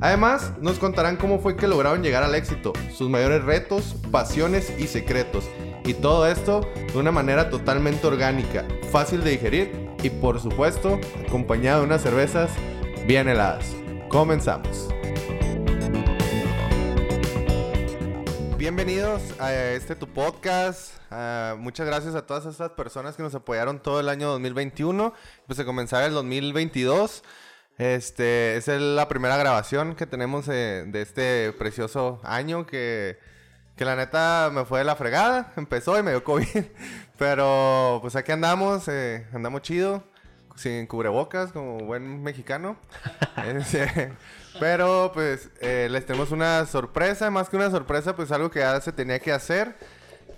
Además, nos contarán cómo fue que lograron llegar al éxito, sus mayores retos, pasiones y secretos. Y todo esto de una manera totalmente orgánica, fácil de digerir y por supuesto acompañado de unas cervezas bien heladas. Comenzamos. Bienvenidos a este tu podcast. Uh, muchas gracias a todas estas personas que nos apoyaron todo el año 2021. Pues se comenzaba el 2022. Este es la primera grabación que tenemos eh, de este precioso año que, que la neta me fue de la fregada. Empezó y me dio COVID. Pero pues aquí andamos, eh, andamos chido, sin cubrebocas, como buen mexicano. Este, pero pues eh, les tenemos una sorpresa, más que una sorpresa, pues algo que ya se tenía que hacer.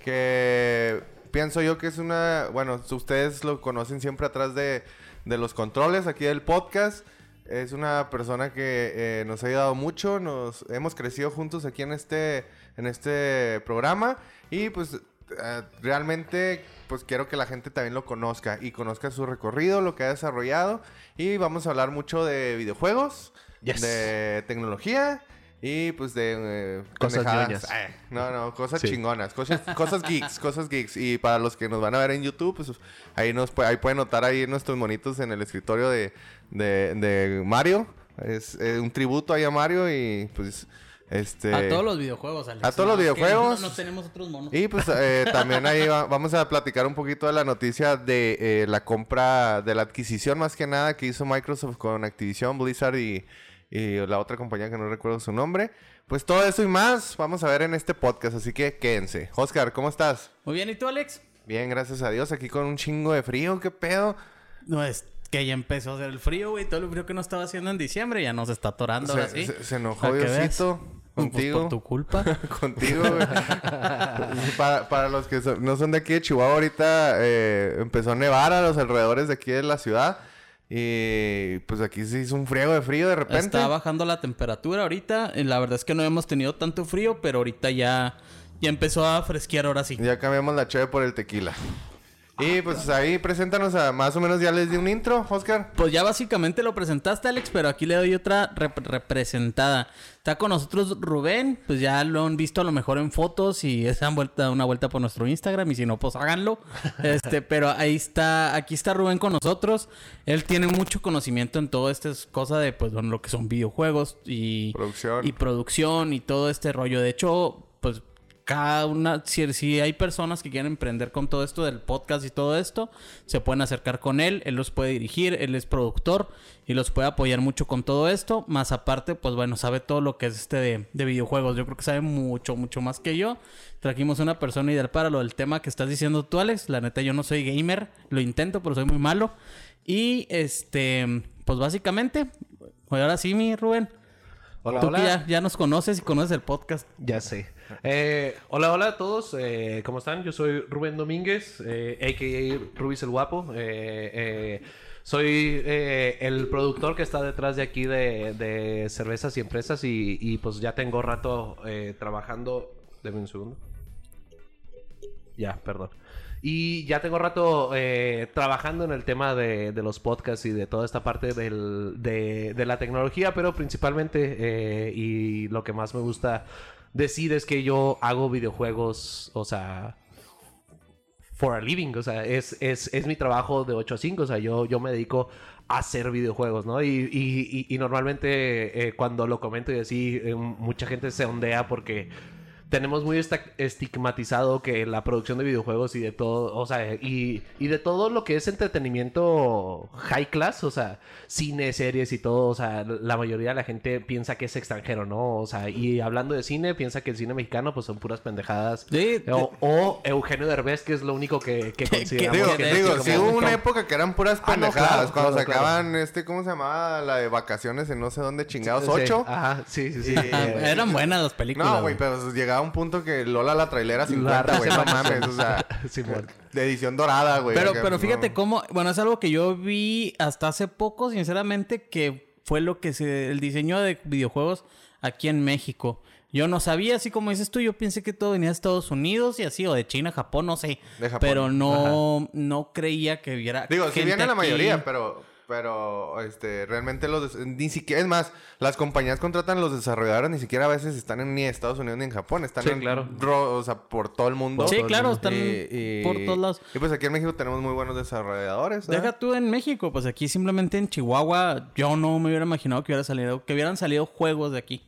Que pienso yo que es una, bueno, ustedes lo conocen siempre atrás de, de los controles aquí del podcast. Es una persona que eh, nos ha ayudado mucho, nos hemos crecido juntos aquí en este, en este programa y pues uh, realmente pues quiero que la gente también lo conozca y conozca su recorrido, lo que ha desarrollado y vamos a hablar mucho de videojuegos, Yes. de tecnología y pues de eh, Cosas. Ay, no, no, cosas Sí. chingonas, cosas, cosas geeks, cosas geeks. Y para los que nos van a ver en YouTube, pues ahí nos ahí pueden notar ahí nuestros monitos en el escritorio de, de, de Mario. Es eh, un tributo ahí a Mario y pues este A todos los videojuegos, Alex. A todos los No, videojuegos. No, no tenemos otros monos. y pues eh, también ahí va- vamos a platicar un poquito de la noticia de eh, la compra, de la adquisición más que nada que hizo Microsoft con Activision, Blizzard y, y la otra compañía que no recuerdo su nombre. Pues todo eso y más vamos a ver en este podcast, así que quédense. Oscar, ¿cómo estás? Muy bien, ¿y tú, Alex? Bien, gracias a Dios, aquí con un chingo de frío, ¿qué pedo? No, es que ya empezó a hacer el frío, güey. Todo el frío que no estaba haciendo en diciembre ya nos está atorando ahora Se, sí. se- se enojó Diosito Pues contigo. por tu culpa. Contigo, güey. para, para los que son- no son de aquí de Chihuahua, ahorita eh, empezó a nevar a los alrededores de aquí de la ciudad. Y pues aquí se hizo un friego de frío de repente. Está bajando la temperatura ahorita. Eh, La verdad es que no hemos tenido tanto frío, pero ahorita ya, ya empezó a fresquear ahora sí. Ya cambiamos la cheve por el tequila. Y pues ahí preséntanos a más o menos ya les di un intro, Oscar. Pues ya básicamente lo presentaste, Alex, pero aquí le doy otra rep- representada. Está con nosotros Rubén, pues ya lo han visto a lo mejor en fotos y se han vuelta una vuelta por nuestro Instagram y si no, pues háganlo. Este, pero ahí está, aquí está Rubén con nosotros. Él tiene mucho conocimiento en todo este cosa de pues bueno, lo que son videojuegos y Producción. y producción y todo este rollo. De hecho, cada una, si, si hay personas que quieren emprender con todo esto del podcast y todo esto, se pueden acercar con él, él los puede dirigir, él es productor y los puede apoyar mucho con todo esto. Más aparte, pues bueno, sabe todo lo que es este de, de videojuegos. Yo creo que sabe mucho, mucho más que yo. Trajimos una persona ideal para lo del tema que estás diciendo tú, Alex. La neta, yo no soy gamer, lo intento, pero soy muy malo. Y este, pues básicamente, ahora sí, mi Rubén. Hola, Tú hola. que ya, ya nos conoces y conoces el podcast. Ya sé. Eh, hola, hola a todos. eh, ¿Cómo están? Yo soy Rubén Domínguez, eh, a.k.a. Rubis el Guapo. Eh, soy el productor que está detrás de aquí de, de cervezas y empresas y, pues ya tengo rato trabajando... Deme un segundo. Ya, perdón. Y ya tengo rato trabajando en el tema de, los podcasts y de toda esta parte de, la tecnología, pero principalmente, y lo que más me gusta decir es que yo hago videojuegos, o sea, for a living, o sea, es, es, es mi trabajo de 8 a 5, o sea, yo, yo me dedico a hacer videojuegos, ¿no? Y- y normalmente eh, cuando lo comento y así, eh, mucha gente se ondea porque tenemos muy estigmatizado que la producción de videojuegos y de todo, o sea, y, y de todo lo que es entretenimiento high class, o sea, cine, series y todo, o sea, la mayoría de la gente piensa que es extranjero, ¿no? O sea, y hablando de cine, piensa que el cine mexicano pues son puras pendejadas. Sí, o, o Eugenio Derbez, que es lo único que, que consideramos Digo, que digo, sí hubo una como- época que eran puras Ah, no, pendejadas. claro, cuando claro, sacaban este, ¿cómo se llamaba? La de vacaciones en no sé dónde chingados, Sí, ocho. Ajá, sí, sí, sí. Ah, Eh, eran buenas las películas. No, güey, pero llegaba un punto que Lola la trailera 50, La güey, no mames, o sea, de edición dorada, güey. Pero, pero no. fíjate cómo, bueno, es algo que yo vi hasta hace poco, sinceramente, que fue lo que se, el diseño de videojuegos aquí en México. Yo no sabía, así como dices tú, yo pensé que todo venía de Estados Unidos y así, o de China, Japón, no sé. De Japón. Pero no, no creía que hubiera. Digo, sí gente viene la aquí. mayoría, pero, pero, este, realmente los, ni siquiera, es más, las compañías contratan los desarrolladores, ni siquiera a veces están en, ni Estados Unidos ni en Japón, están Sí, en, claro. ro- o sea, por todo el mundo. Sí, claro, están Y- y- por todos lados. Y pues aquí en México tenemos muy buenos desarrolladores. Deja tú en México, pues aquí simplemente en Chihuahua, yo no me hubiera imaginado que hubiera salido, que hubieran salido juegos de aquí.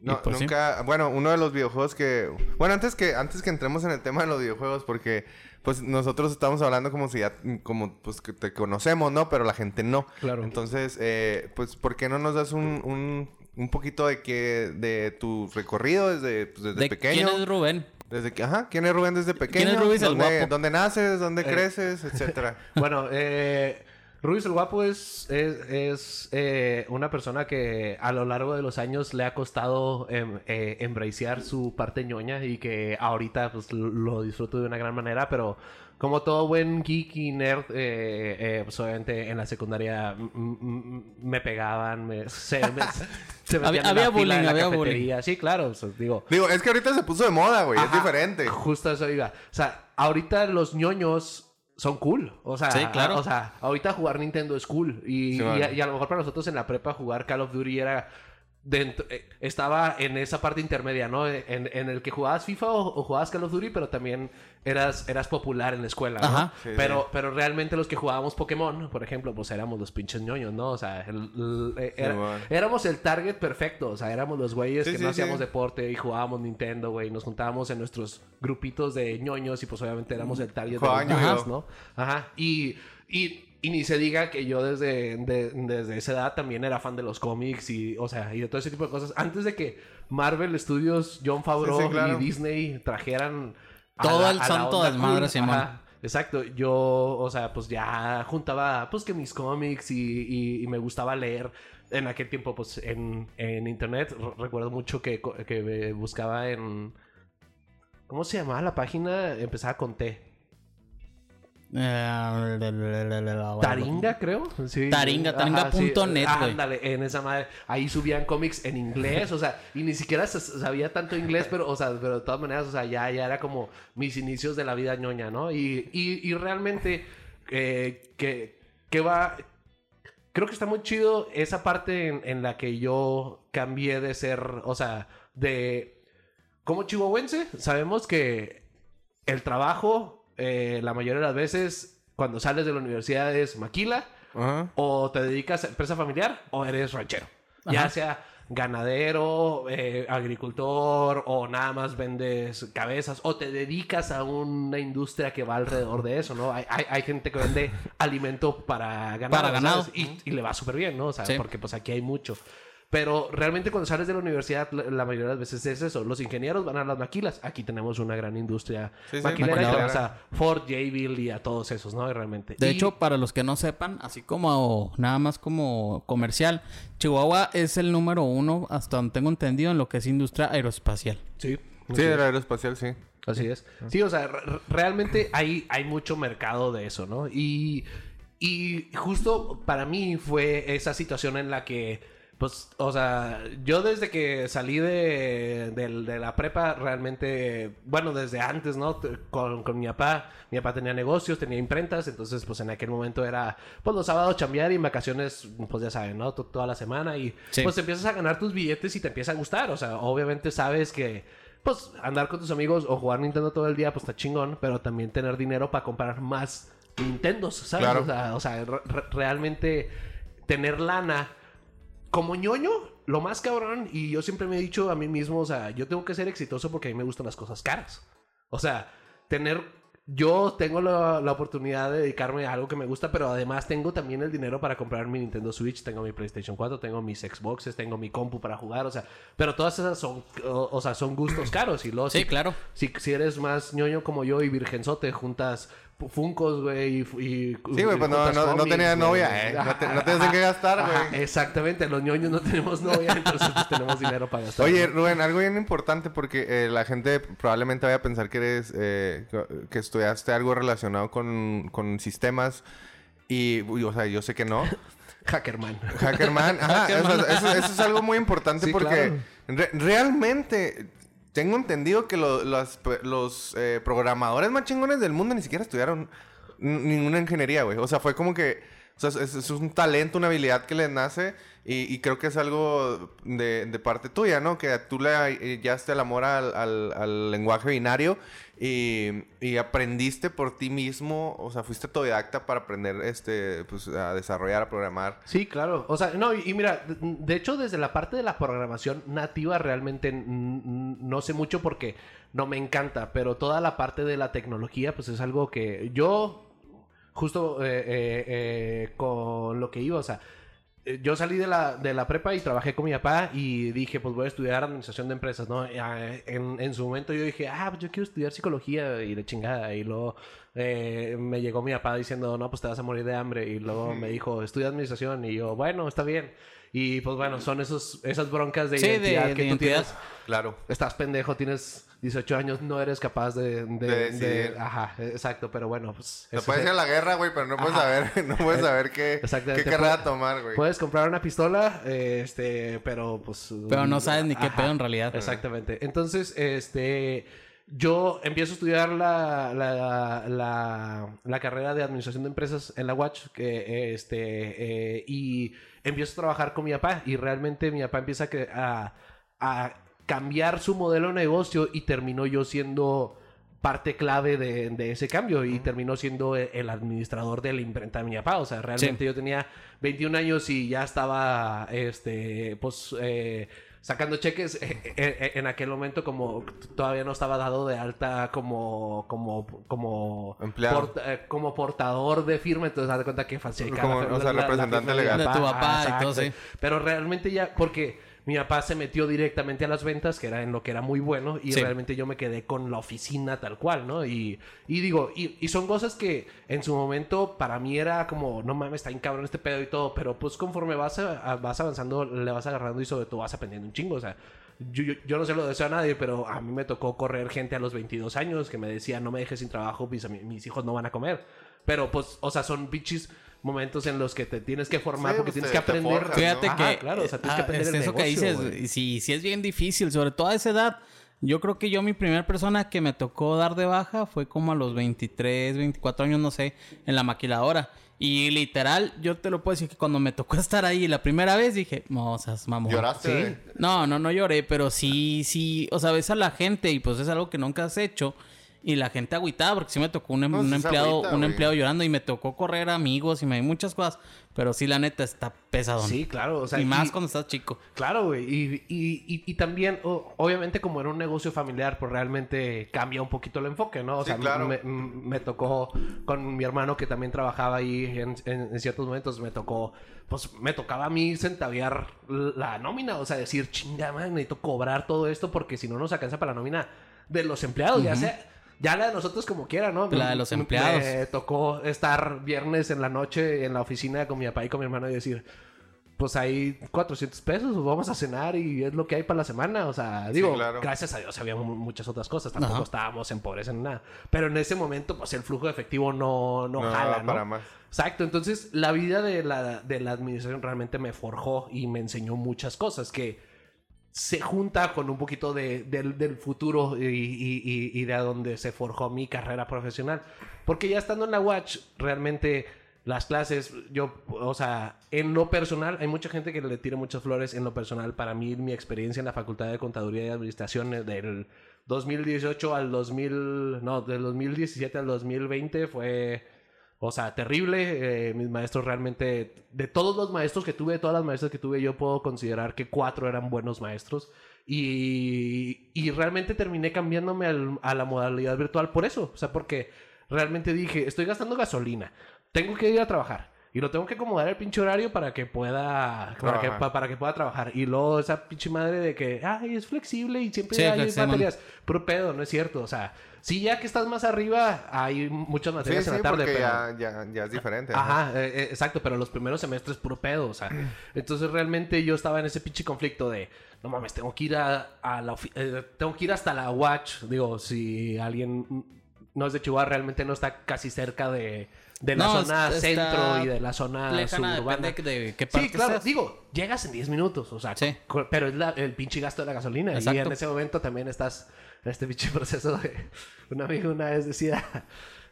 No, pues sí. nunca. Bueno, uno de los videojuegos que. Bueno, antes que, antes que entremos en el tema de los videojuegos, porque pues nosotros estamos hablando como si ya, como pues que te conocemos, ¿no? Pero la gente no. Claro. Entonces, eh, pues, ¿por qué no nos das un, un, un poquito de que, de tu recorrido desde, pues, desde ¿De pequeño? quién es Rubén? Desde que, ajá, ¿quién es Rubén desde pequeño? es Rubis el ¿Dónde, guapo? ¿Dónde naces? ¿Dónde Eh. creces? Etcétera. Bueno, eh, Ruiz el Guapo es, es, es, eh, una persona que a lo largo de los años le ha costado em, eh, embracear su parte ñoña y que ahorita pues, lo- disfruto de una gran manera, pero como todo buen geek y nerd, eh, eh, pues obviamente en la secundaria me pegaban, me, se, me- se Había- en la había fila bullying, de la había bullying. cafetería. Sí, claro, o sea, digo... Digo, es que ahorita se puso de moda, güey. Es diferente. Justo eso iba. O sea, ahorita los ñoños son cool. O sea, Sí, claro. o sea, ahorita jugar Nintendo es cool. Y, Sí, y vale. a, y a lo mejor para nosotros en la prepa jugar Call of Duty era... Dentro, eh, estaba en esa parte intermedia, ¿no? En, en el que jugabas FIFA o, o jugabas Call of Duty, pero también eras, eras popular en la escuela, ¿no? Ajá. Sí, pero, pero realmente los que jugábamos Pokémon, por ejemplo, pues éramos los pinches ñoños, ¿no? O sea, el- el- eh, era- bueno. éramos el target perfecto. O sea, éramos los güeyes Sí, que sí, no sí. hacíamos deporte y jugábamos Nintendo, güey. Nos juntábamos en nuestros grupitos de ñoños y pues obviamente éramos el target de los demás. ¿no? Ajá. Y, y, y ni se diga que yo desde, de- desde esa edad también era fan de los cómics y, o sea, y de todo ese tipo de cosas. Antes de que Marvel Studios, John Favreau Sí, sí, claro. y Disney trajeran Todo la- el santo desmadre, Simón. Exacto, yo, o sea, pues ya juntaba, pues que mis cómics y, y- y me gustaba leer. En aquel tiempo, pues en, en internet, re- recuerdo mucho que, que buscaba en... ¿Cómo se llamaba la página? Empezaba con T. Eh, Taringa, creo. Sí. Taringa, taringa.net, sí. Ándale, en esa madre. Ahí subían cómics en inglés, o sea, y ni siquiera sabía tanto inglés, pero, o sea, pero de todas maneras, o sea, ya, ya era como mis inicios de la vida ñoña, ¿no? Y, y, y realmente, eh, que, que va. Creo que está muy chido esa parte en, en la que yo cambié de ser, o sea, de. Como chihuahuense, sabemos que el trabajo, eh, la mayoría de las veces, cuando sales de la universidad es maquila, Ajá. o te dedicas a empresa familiar o eres ranchero. Ya sea ganadero, eh, agricultor o nada más vendes cabezas o te dedicas a una industria que va alrededor de eso, ¿no? Hay, hay, hay gente que vende alimento para ganado, Para ganado. Y, y le va súper bien, ¿no? O sea, Sí. porque pues aquí hay mucho. Pero realmente cuando sales de la universidad, la, la mayoría de las veces es eso. Los ingenieros van a las maquilas. Aquí tenemos una gran industria Sí, sí, maquilera y te maquilera. vas a Ford, Jabil y a todos esos, ¿no? Realmente. De Y- hecho, para los que no sepan, así como nada más como comercial, Chihuahua es el número uno, hasta donde tengo entendido, en lo que es industria aeroespacial. Sí. Sí, del aeroespacial, sí. Así es. Sí, o sea, re- re- realmente hay, hay mucho mercado de eso, ¿no? Y, y justo para mí fue esa situación en la que, pues, o sea, yo desde que salí de, de la prepa, realmente, bueno, desde antes, ¿no? Con, con mi papá, mi papá tenía negocios, tenía imprentas, entonces, pues, en aquel momento era, pues, los sábados chambear y en vacaciones, pues, ya saben, ¿no? To- Toda la semana y, Sí. pues, empiezas a ganar tus billetes y te empieza a gustar, o sea, obviamente sabes que pues andar con tus amigos o jugar Nintendo todo el día, pues está chingón, pero también tener dinero para comprar más Nintendos, ¿sabes? Claro. O sea, o sea, re- re- realmente tener lana como ñoño lo más cabrón, y yo siempre me he dicho a mí mismo, o sea, yo tengo que ser exitoso porque a mí me gustan las cosas caras. O sea, tener yo tengo la, la, oportunidad de dedicarme a algo que me gusta, pero además tengo también el dinero para comprar mi Nintendo Switch, tengo mi PlayStation 4, tengo mis Xboxes, tengo mi compu para jugar, o sea, pero todas esas son, o, o sea, son gustos caros y luego Sí, si, claro. si, si eres más ñoño como yo y virgenzote, juntas Funcos, güey, y, y Sí, güey, pues no, no, no tenía güey. novia, ¿eh? No te, no te hacen Ajá, que gastar, güey. exactamente, los ñoños no tenemos novia, entonces pues, tenemos dinero para gastar. Oye. Rubén, algo bien importante porque eh, la gente probablemente vaya a pensar que eres, eh, que- estudiaste algo relacionado con, con sistemas y, o sea, yo sé que no. Hackerman. Hackerman, ajá, eso, eso- eso es algo muy importante Sí, porque claro. re- realmente tengo entendido que lo- los, eh, programadores más chingones del mundo ni siquiera estudiaron ninguna ingeniería, güey. O sea, fue como que, es, un talento, una habilidad que les nace y, creo que es algo de, de parte tuya, ¿no? Que tú le hallaste el amor al lenguaje binario y, aprendiste por ti mismo, o sea, fuiste autodidacta para aprender este, pues, a desarrollar, a programar. Sí, claro. O sea, no, y, mira, de, hecho, desde la parte de la programación nativa realmente no sé mucho porque no me encanta, pero toda la parte de la tecnología, pues es algo que yo, justo eh, eh, eh, con lo que iba, o sea, yo salí de la, de la prepa y trabajé con mi papá y dije, pues voy a estudiar administración de empresas, ¿no? Ah, En, en su momento yo dije, ah, pues yo quiero estudiar psicología y de chingada. Y luego eh, me llegó mi papá diciendo, no, pues te vas a morir de hambre. Y luego me dijo, estudia administración. Y yo, bueno, está bien. Y pues bueno, son esos, esas broncas de Sí, de- identidad de que tú identidad. tienes. Claro. Estás pendejo, tienes 18 años, no eres capaz de... de- De de- decidir. ajá, exacto, pero bueno, pues... Te puedes es- ir a la guerra, güey, pero no puedes Ajá. saber, no puedes saber qué, qué carrera tomar, güey. Puedes comprar una pistola, eh, este, pero pues... Pero no sabes ni qué ajá, pedo en realidad. Exactamente. Entonces, este, yo empiezo a estudiar la, la, la, la carrera de administración de empresas en la Watch, que, este, eh, y empiezo a trabajar con mi papá y realmente mi papá empieza a, a cambiar su modelo de negocio y terminó yo siendo parte clave de, de ese cambio y terminó siendo e- el administrador de la imprenta de mi papá. O sea, realmente yo tenía 21 años y ya estaba, este, pues, eh, sacando cheques eh, eh, en aquel momento como todavía no estaba dado de alta como como como Empleado. eh, como portador de firma entonces haz de cuenta que falsificaba Como, la- o sea, la- la representante legal. De tu papá y exacto. todo, sí. pero realmente ya porque mi papá se metió directamente a las ventas, que era en lo que era muy bueno, y Sí. realmente yo me quedé con la oficina tal cual, ¿no? Y, y digo, y, y son cosas que en su momento para mí era como, no mames, está bien cabrón este pedo y todo, pero pues conforme vas, a- vas avanzando, le vas agarrando y sobre todo vas aprendiendo un chingo, o sea. Yo, yo, yo no se lo deseo a nadie, pero a mí me tocó correr gente a los 22 años que me decía, no me dejes sin trabajo, mis, mis hijos no van a comer. Pero pues, o sea, son bichis momentos en los que te tienes que formar Sí, porque pues, tienes que aprender. forjas, Fíjate que. claro, o sea, tienes ah, que aprender es el eso que dices, sí, sí es bien difícil, sobre todo a esa edad. Yo creo que yo mi primera persona que me tocó dar de baja fue como a los 23, 24 años, no sé, en la maquiladora. Y literal, yo te lo puedo decir que cuando me tocó estar ahí la primera vez dije, no, o sea, es mamón. ¿Lloraste? Sí. No, no, no lloré, pero sí, sí, o sea, ves a la gente y pues es algo que nunca has hecho. Y la gente agüitada, porque sí me tocó un, em- No, un empleado, agüita, un güey. empleado llorando y me tocó correr amigos y me muchas cosas. Pero sí, la neta está pesadón. Sí, claro, o sea, y más cuando estás chico. Claro, güey. Y, y, y, y también, obviamente, como era un negocio familiar, pues realmente cambia un poquito el enfoque, ¿no? O Sí, sea, claro. me, me tocó con mi hermano que también trabajaba ahí en, en- en ciertos momentos, me tocó, pues me tocaba a mí centaviar la nómina, o sea, decir, chinga, man, necesito cobrar todo esto porque si no nos alcanza para la nómina de los empleados, ya sea. Ya la de nosotros como quiera, ¿no? La de los empleados. Me tocó estar viernes en la noche en la oficina con mi papá y con mi hermano y decir, pues hay 400 pesos, pues vamos a cenar y es lo que hay para la semana. O sea, digo, claro. gracias a Dios había mu- muchas otras cosas, tampoco Ajá. estábamos en pobreza en nada. Pero en ese momento, pues el flujo de efectivo no, no, No, jala, ¿no? para más. Exacto, entonces la vida de la, de la administración realmente me forjó y me enseñó muchas cosas que se junta con un poquito de, del, futuro y, de a donde se forjó mi carrera profesional. Porque ya estando en la Watch, realmente las clases, yo, o sea, en lo personal, hay mucha gente que le tira muchas flores en lo personal. Para mí, mi experiencia en la Facultad de Contaduría y Administración del 2018 al 2000, no, del 2017 al 2020 fue O sea, terrible. Eh, mis maestros realmente, de todos los maestros que tuve, de todas las maestras que tuve, yo puedo considerar que cuatro eran buenos maestros. Y, y realmente terminé cambiándome a la modalidad virtual por eso. O sea, porque realmente dije, estoy gastando gasolina, tengo que ir a trabajar. Y lo tengo que acomodar el pinche horario para que pueda para que, Trabajar. pa- para que pueda trabajar. Y luego esa pinche madre de que, ay, es flexible y siempre Sí, hay flexible. materias. Puro pedo, no es cierto. O sea, sí, ya que estás más arriba, hay muchas Sí, materias sí, en la tarde. porque pero... ya, ya, ya es diferente. ajá. Ajá, eh, eh, exacto, pero los primeros semestres puro pedo, o sea. Entonces realmente yo estaba en ese pinche conflicto de, no mames, tengo que ir a, a la eh, tengo que ir hasta la Watch. Digo, si alguien no es de Chihuahua, realmente no está casi cerca de, de la No, zona centro y de la zona Lejana, suburbana. de qué parte Sí, claro, digo, llegas en 10 minutos, o sea, Sí. pero es la- el pinche gasto de la gasolina. Y en ese momento también estás en este pinche proceso de... Un amigo una vez decía...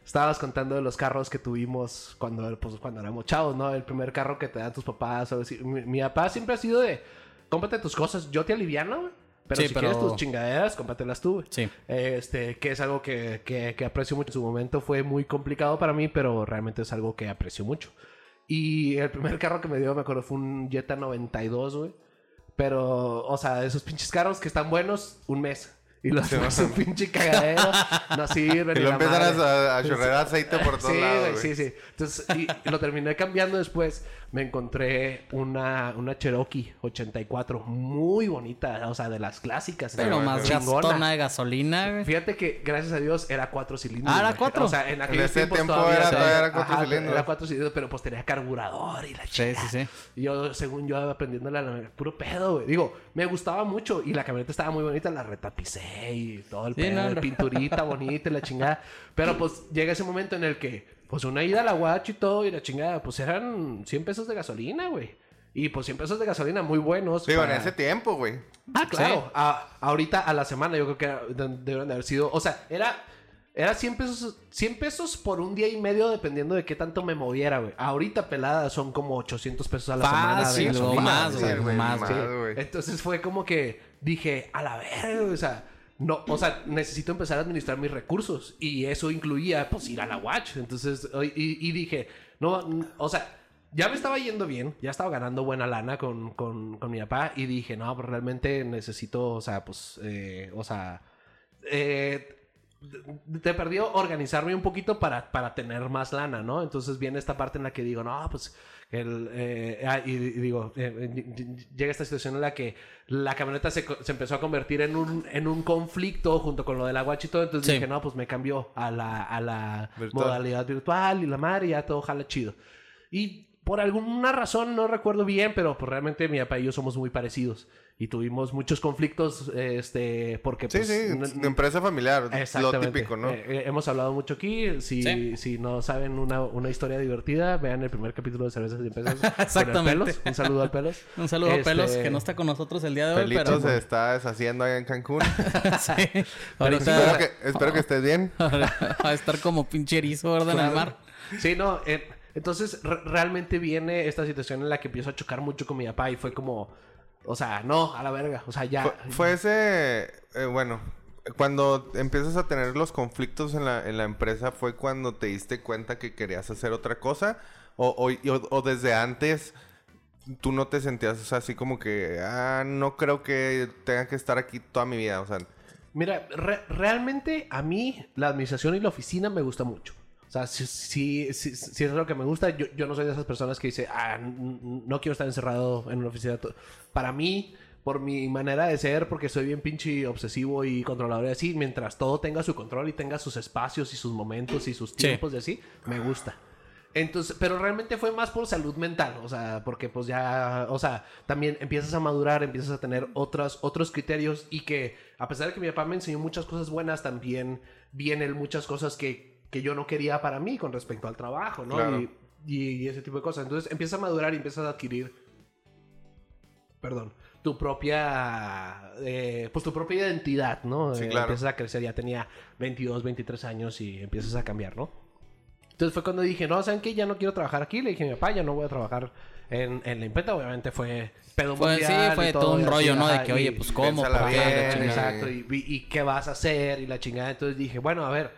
Estabas contando de los carros que tuvimos cuando, pues, cuando éramos chavos, ¿no? El primer carro que te dan tus papás. O decir, mi, mi papá siempre ha sido de... Cómprate tus cosas, yo te aliviano, güey, Pero Sí, si pero- quieres tus chingaderas, cómpratelas tú. Sí. Este, que es algo que, que, que aprecio mucho. En su momento fue muy complicado para mí, pero realmente es algo que aprecio mucho. Y el primer carro que me dio, me acuerdo, fue un Jetta 92, güey. Pero, o sea, esos pinches carros que están buenos, un mes. Y los demás un pinche cagadero. No sirven. Y lo empiezan a, a chorrear aceite por todos Sí, lados, güey. sí, sí. Entonces, y, y lo terminé cambiando después. Me encontré una, una Cherokee 84, muy bonita, o sea, de las clásicas. Pero más Chingona. gastona de gasolina, güey. Fíjate que, gracias a Dios, era cuatro cilindros. Ah, ¿era cuatro? O sea, en tiempos tiempo todavía, era- todavía era cuatro Ajá, cilindros. Era cuatro cilindros, pero pues tenía carburador y la Sí, chingada. sí, sí. Y yo, según yo, aprendiéndole a la... Puro pedo, güey. Digo, me gustaba mucho. Y la camioneta estaba muy bonita. La retapicé y todo el Sí, pedo. no. pinturita bonita y la chingada. Pero pues llega ese momento en el que... Pues una ida a la guacho y todo y la chingada. Pues eran 100 pesos de gasolina, güey. Y pues 100 pesos de gasolina muy buenos. Digo, en para- ese tiempo, güey. Ah, claro. Sí. A- ahorita a la semana yo creo que era- de- haber sido... O sea, era... Era 100 pesos, 100 pesos por un día y medio dependiendo de qué tanto me moviera, güey. Ahorita pelada son como 800 pesos a la semana. de gasolina, más, güey, más, Sí. Entonces fue como que dije, a la verga, güey, o sea, no, o sea, necesito empezar a administrar mis recursos y eso incluía pues ir a la watch. Entonces, y, dije, no, o sea, ya me estaba yendo bien, ya estaba ganando buena lana con, con, con mi papá y dije, no, pues realmente necesito, o sea, pues, eh, o sea, eh, te perdió organizarme un poquito para, para tener más lana, ¿no? Entonces viene esta parte en la que digo, no, pues, el, eh, ah, y, digo, eh, eh, llega esta situación en la que la camioneta se, se empezó a convertir en un, en un conflicto junto con lo del aguache y todo, entonces Sí. dije, no, pues me cambió a la, a la Virtual. modalidad virtual y la madre, y ya todo jala chido. Y por alguna razón, no recuerdo bien, pero pues realmente mi papá y yo somos muy parecidos. Y tuvimos muchos conflictos, este, porque Sí, pues... sí, de empresa familiar, lo Exactamente. típico, ¿no? Eh, eh, hemos hablado mucho aquí. Si, Sí. si no saben una, una historia divertida, vean el primer capítulo de Cervezas y Empresas. Exactamente. Pelos. Un saludo al Pelos. Un saludo Este, a Pelos, que no está con nosotros el día de hoy, Pelito pero... se está deshaciendo ahí en Cancún. sí. espero, Ahorita que, espero que estés bien. va a estar como pinche erizo, ¿verdad? En el mar. Sí, no. eh, entonces, re- realmente viene esta situación en la que empiezo a chocar mucho con mi papá y fue como... O sea, no, a la verga. O sea, ya... Fue, fue ese, eh, bueno, cuando empiezas a tener los conflictos en la, en la empresa, ¿fue cuando te diste cuenta que querías hacer otra cosa? ¿O, o, o- o desde antes tú no te sentías así como que, ah, no creo que tenga que estar aquí toda mi vida? O sea, Mira, re- realmente a mí la administración y la oficina me gusta mucho. O sea, si, si, si, si es lo que me gusta, yo, yo no soy de esas personas que dice, ah, no quiero estar encerrado en una oficina. to-". Para mí, por mi manera de ser, porque soy bien pinche obsesivo y controlador y así, mientras todo tenga su control y tenga sus espacios y sus momentos y sus tiempos y así, me gusta. Entonces, pero realmente fue más por salud mental, o sea, porque pues ya, o sea, también empiezas a madurar, empiezas a tener otros, otros criterios y que a pesar de que mi papá me enseñó muchas cosas buenas, también vienen muchas cosas que, que yo no quería para mí con respecto al trabajo, ¿no? Claro. Y, y- y ese tipo de cosas. Entonces empiezas a madurar y empiezas a adquirir, perdón, tu propia, eh, pues tu propia identidad, ¿no? Sí, Eh, claro. Empiezas a crecer, ya tenía 22, 23 años y empiezas a cambiar, ¿no? Entonces fue cuando dije, no, ¿saben qué? Ya no quiero trabajar aquí. Le dije a mi papá, ya no voy a trabajar en, en la imprenta. Obviamente fue pedo Fue- mundial sí, y fue todo un y así, rollo, ¿no? De que, oye, pues, ¿cómo? ¿Por qué? bien, La chingada. Exacto. Y, y- y qué vas a hacer y la chingada. Entonces dije, bueno, a ver,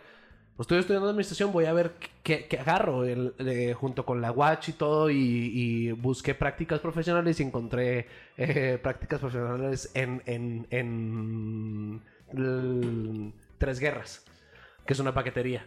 pues estoy estudiando administración, voy a ver qué, qué agarro el- junto con la Watch y todo. Y, busqué prácticas profesionales y encontré eh, prácticas profesionales en, en, en Tres Guerras, que es una paquetería.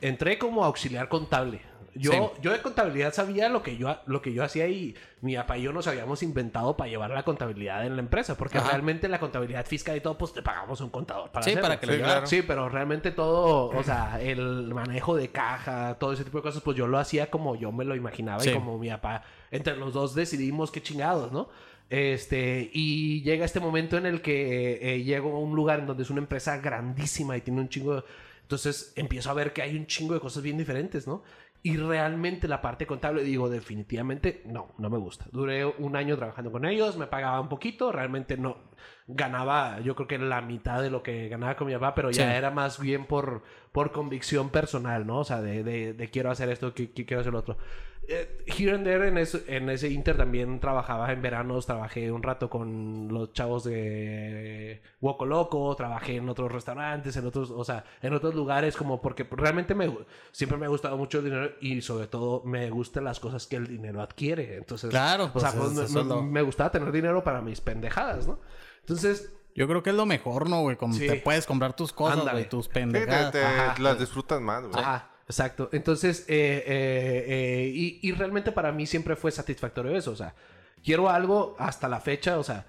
Entré como auxiliar contable. Yo, Sí. yo de contabilidad sabía lo que yo, lo que yo hacía y mi papá y yo nos habíamos inventado para llevar la contabilidad en la empresa. Porque Ajá. realmente la contabilidad fiscal y todo, pues te pagamos un contador para Sí, hacerlo. para que lo Sí, llevara. claro. Sí, pero realmente todo, o sea, el manejo de caja, todo ese tipo de cosas, pues yo lo hacía como yo me lo imaginaba Sí. y como mi papá. Entre los dos decidimos qué chingados, ¿no? Este, y llega este momento en el que eh, llego a un lugar en donde es una empresa grandísima y tiene un chingo de... Entonces empiezo a ver que hay un chingo de cosas bien diferentes, ¿no? Y realmente la parte contable, digo, definitivamente no, no me gusta. Duré un año trabajando con ellos, me pagaban poquito, realmente no ganaba, yo creo que la mitad de lo que ganaba con mi papá, pero ya Sí. era más bien por, por convicción personal, ¿no? O sea, de, de- de quiero hacer esto, que, que quiero hacer lo otro. Eh, here and there, en ese, en ese Inter también trabajaba en veranos, trabajé un rato con los chavos de Woco Loco, trabajé en otros restaurantes, en otros, o sea, en otros lugares, como porque realmente me, siempre me ha gustado mucho el dinero y sobre todo me gustan las cosas que el dinero adquiere. Entonces, Claro, o sea, pues, pues, me, me gustaba tener dinero para mis pendejadas, ¿no? Entonces, Yo creo que es lo mejor, ¿no, güey? Como Sí. te puedes comprar tus cosas, Ándale. güey, tus te, pendejadas. te- Ajá. las disfrutas más, güey. Ajá, exacto. Entonces, eh, eh, eh, y, y realmente para mí siempre fue satisfactorio eso. O sea, quiero algo hasta la fecha, o sea,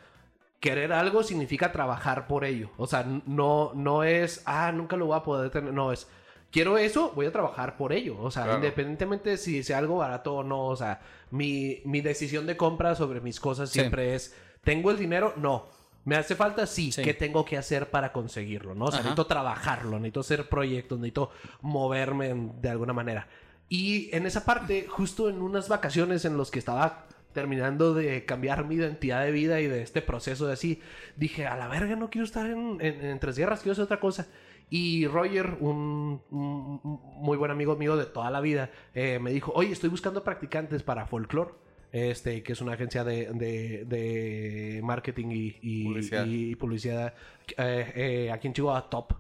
querer algo significa trabajar por ello. O sea, no, no es, ah, nunca lo voy a poder tener. No, es, quiero eso, voy a trabajar por ello. O sea, Claro. independientemente de si sea algo barato o no, o sea, mi, mi decisión de compra sobre mis cosas Sí. siempre es, ¿tengo el dinero? No. ¿Me hace falta? Sí. Sí. ¿Qué tengo que hacer para conseguirlo? ¿no? O sea, necesito trabajarlo, necesito hacer proyectos, necesito moverme en- de alguna manera. Y en esa parte, justo en unas vacaciones en los que estaba terminando de cambiar mi identidad de vida y de este proceso de así, dije, a la verga, no quiero estar en, en, en Tres Guerras, quiero hacer otra cosa. Y Roger, un, un muy buen amigo mío de toda la vida, eh, me dijo, oye, estoy buscando practicantes para Folklore. Este, que es una agencia de, de, de marketing y, y Publicidad. y publicidad eh, eh, aquí en Chihuahua, top.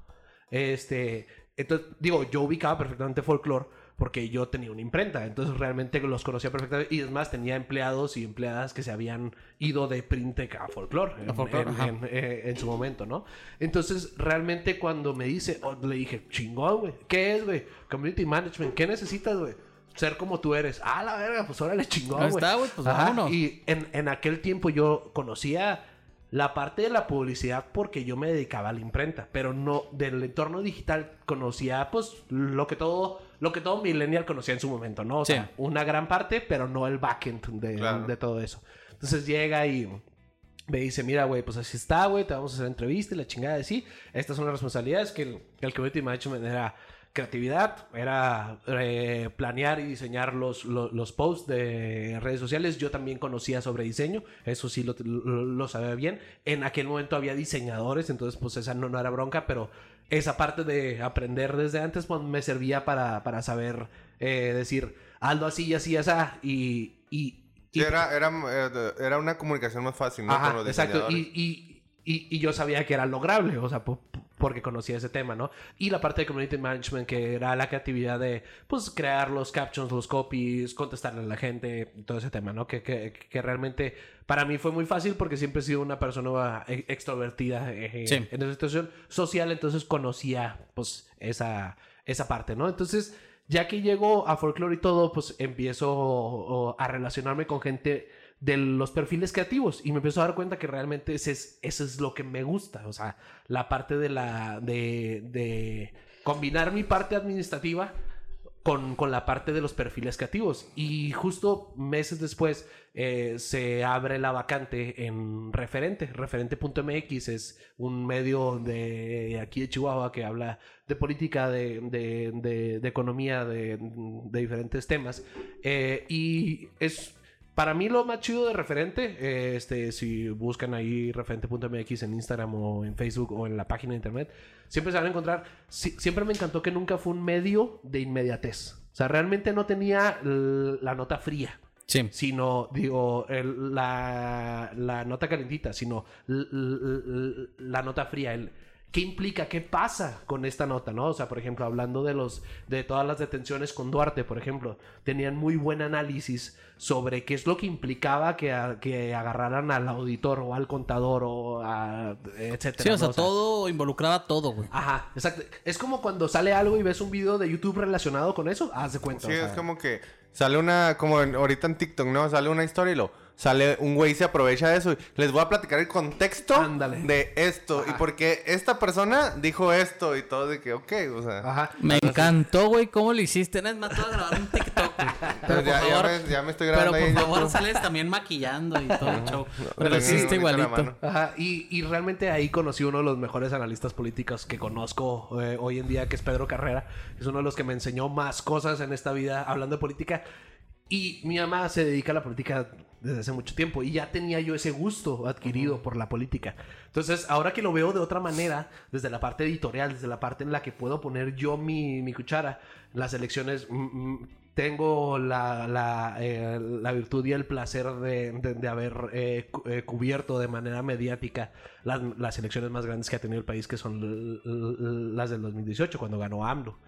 Este, entonces, digo, yo ubicaba perfectamente folklore porque yo tenía una imprenta, entonces realmente los conocía perfectamente y es más, tenía empleados y empleadas que se habían ido de Printec a folklore en, A Folklore, en- ajá. en- eh, en su momento, ¿no? Entonces, realmente cuando me dice, oh, le dije, chingón, güey, ¿qué es, güey? Community Management, ¿qué necesitas, güey? Ser como tú eres. Ah, la verga, pues órale, chingón, Ahí güey. está, güey, pues Ajá, vámonos. Y en, en aquel tiempo yo conocía la parte de la publicidad porque yo me dedicaba a la imprenta, pero no del entorno digital conocía pues lo que todo lo que todo millennial conocía en su momento, ¿no? O Sí. sea, una gran parte, pero no el backend de, Claro. de todo eso. Entonces llega y me dice, mira, güey, pues así está, güey, te vamos a hacer entrevista y la chingada de sí. Estas son las responsabilidades que el, que el community management era creatividad, era eh, planear y diseñar los, los, los posts de redes sociales. Yo también conocía sobre diseño, eso sí lo, lo, lo sabía bien. En aquel momento había diseñadores, entonces pues esa no, no era bronca, pero esa parte de aprender desde antes pues me servía para, para saber eh, decir, algo así y así así. Y, y, era, era, eh, era una comunicación más fácil, ¿no? Ajá, Con los exacto. Y, y, y, yo sabía que era lograble, o sea, porque conocía ese tema, ¿no? Y la parte de community management, que era la creatividad de, pues, crear los captions, los copies, contestarle a la gente, todo ese tema, ¿no? Que, que, que realmente para mí fue muy fácil porque siempre he sido una persona eh, extrovertida eh, Sí. en esa situación social, entonces conocía, pues, esa, esa parte, ¿no? Entonces, ya que llego a folklore y todo, pues empiezo a relacionarme con gente de los perfiles creativos y me empiezo a dar cuenta que realmente ese es, eso es lo que me gusta, o sea, la parte de la de, de combinar mi parte administrativa con, con la parte de los perfiles creativos. Y justo meses después eh, se abre la vacante en Referente. Referente.mx es un medio de aquí de Chihuahua que habla de política, de, de, de- economía, de, de diferentes temas. Eh, y es... Para mí lo más chido de referente, eh, este, si buscan ahí referente.mx en Instagram o en Facebook o en la página de internet, siempre se van a encontrar. si- siempre me encantó que nunca fue un medio de inmediatez. O sea, realmente no tenía la nota fría, Sí. sino, digo, el- la, la nota calentita, sino la nota fría. El, ¿qué implica? ¿Qué pasa con esta nota, no? O sea, por ejemplo, hablando de los de todas las detenciones con Duarte, por ejemplo, tenían muy buen análisis sobre qué es lo que implicaba que, a- que agarraran al auditor o al contador o a etcétera. Sí, o sea, ¿no? todo involucraba todo, güey. Ajá, exacto. Es como cuando sale algo y ves un video de YouTube relacionado con eso, haz de cuenta. Sí, o sea, es como que sale una, como en- ahorita en TikTok, ¿no? Sale una historia y lo sale un güey y se aprovecha de eso. Les voy a platicar el contexto Ándale. de esto. Y Ajá. porque esta persona dijo esto y todo de que, ok, o sea. Ajá. Me encantó, güey, cómo lo hiciste. Es más, te voy a grabar un TikTok, güey. Pero Pero por ya, ya favor, me, ya me estoy pero grabando ahí por en favor YouTube. sales también maquillando y todo el show. Lo Pero la igualito. Ajá, y, y realmente ahí conocí uno de los mejores analistas políticos que conozco eh, hoy en día, que es Pedro Carrera. Es uno de los que me enseñó más cosas en esta vida hablando de política. Y mi mamá se dedica a la política desde hace mucho tiempo y ya tenía yo ese gusto adquirido por la política. Entonces, ahora que lo veo de otra manera, desde la parte editorial, desde la parte en la que puedo poner yo mi, mi cuchara, las elecciones, mm, mm, tengo la, la, eh, la virtud y el placer de, de- de haber eh, cu- eh, cubierto de manera mediática las, las elecciones más grandes que ha tenido el país, que son las del 2018, cuando ganó AMLO.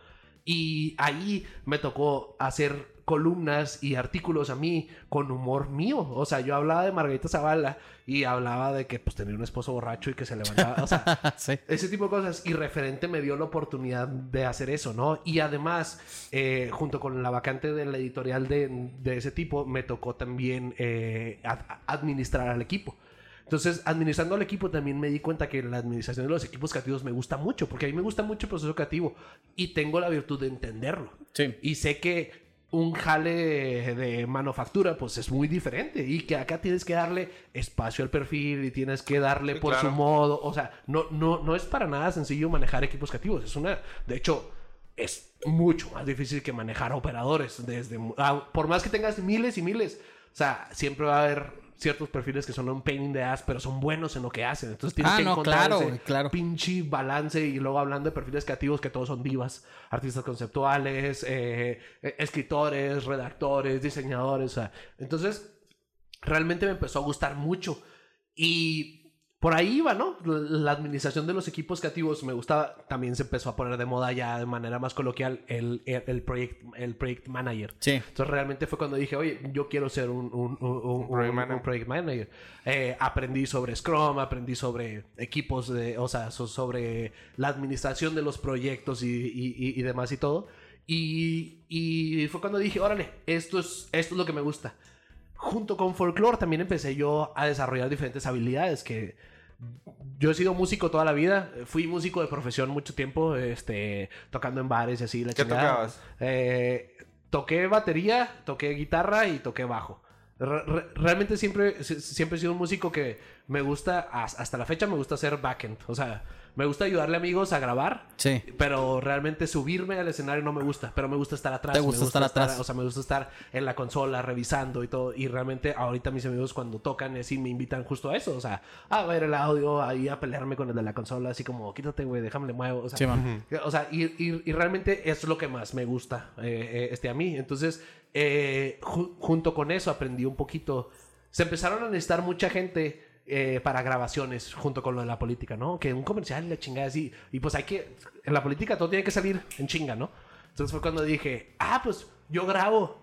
Y ahí me tocó hacer columnas y artículos a mí con humor mío. O sea, yo hablaba de Margarita Zavala y hablaba de que pues tenía un esposo borracho y que se levantaba. O sea, sí. ese tipo de cosas. Y referente me dio la oportunidad de hacer eso, ¿no? Y además, eh, junto con la vacante de la editorial de, de ese tipo, me tocó también eh, ad- administrar al equipo. Entonces, administrando al equipo también me di cuenta que la administración de los equipos creativos me gusta mucho, porque a mí me gusta mucho el proceso creativo y tengo la virtud de entenderlo. Sí. Y sé que un jale de manufactura, pues es muy diferente. Y que acá tienes que darle espacio al perfil y tienes que darle Sí, por claro. su modo. O sea, no, no, no es para nada sencillo manejar equipos creativos. Es una. De hecho, es mucho más difícil que manejar operadores. Desde, ah, por más que tengas miles y miles. O sea, siempre va a haber ciertos perfiles que son un pain in the ass, pero son buenos en lo que hacen. Entonces tienes Ah, que no, encontrar claro, ese güey, claro. pinche balance y luego hablando de perfiles creativos que todos son divas, artistas conceptuales, eh, eh, escritores, redactores, diseñadores, o sea, entonces realmente me empezó a gustar mucho y por ahí iba, ¿no? La administración de los equipos creativos me gustaba, también se empezó a poner de moda ya de manera más coloquial el, el, el project, el project manager. Sí. Entonces realmente fue cuando dije, oye, yo quiero ser un, un- un- un- project un- manager. un project manager. Eh, aprendí sobre Scrum, aprendí sobre equipos, de, o sea, so- sobre la administración de los proyectos y, y- y- y demás y todo. Y, y fue cuando dije, órale, esto es, esto es lo que me gusta. Junto con folklore también empecé yo a desarrollar diferentes habilidades que yo he sido músico toda la vida, fui músico de profesión mucho tiempo, este, tocando en bares y así. La ¿Qué chingada. tocabas? Eh, toqué batería, toqué guitarra y toqué bajo. Re- re- realmente siempre, si- siempre he sido un músico que me gusta, as- hasta la fecha me gusta hacer backend. O sea, me gusta ayudarle a amigos a grabar. Sí. Pero realmente subirme al escenario no me gusta. Pero me gusta estar atrás. Te me gusta estar atrás. O sea, me gusta estar en la consola revisando y todo. Y realmente ahorita mis amigos cuando tocan y así me invitan justo a eso. O sea, a ver el audio, ahí a pelearme con el de la consola. Así como, quítate, güey, déjame le muevo. O sea, Sí, man. o sea, y, y- y realmente es lo que más me gusta eh, eh, este, a mí. Entonces, eh, ju- junto con eso aprendí un poquito. Se empezaron a necesitar mucha gente eh, para grabaciones junto con lo de la política, ¿no? Que un comercial y la chingada así. Y pues hay que... En la política todo tiene que salir en chinga, ¿no? Entonces fue cuando dije, ah, pues yo grabo.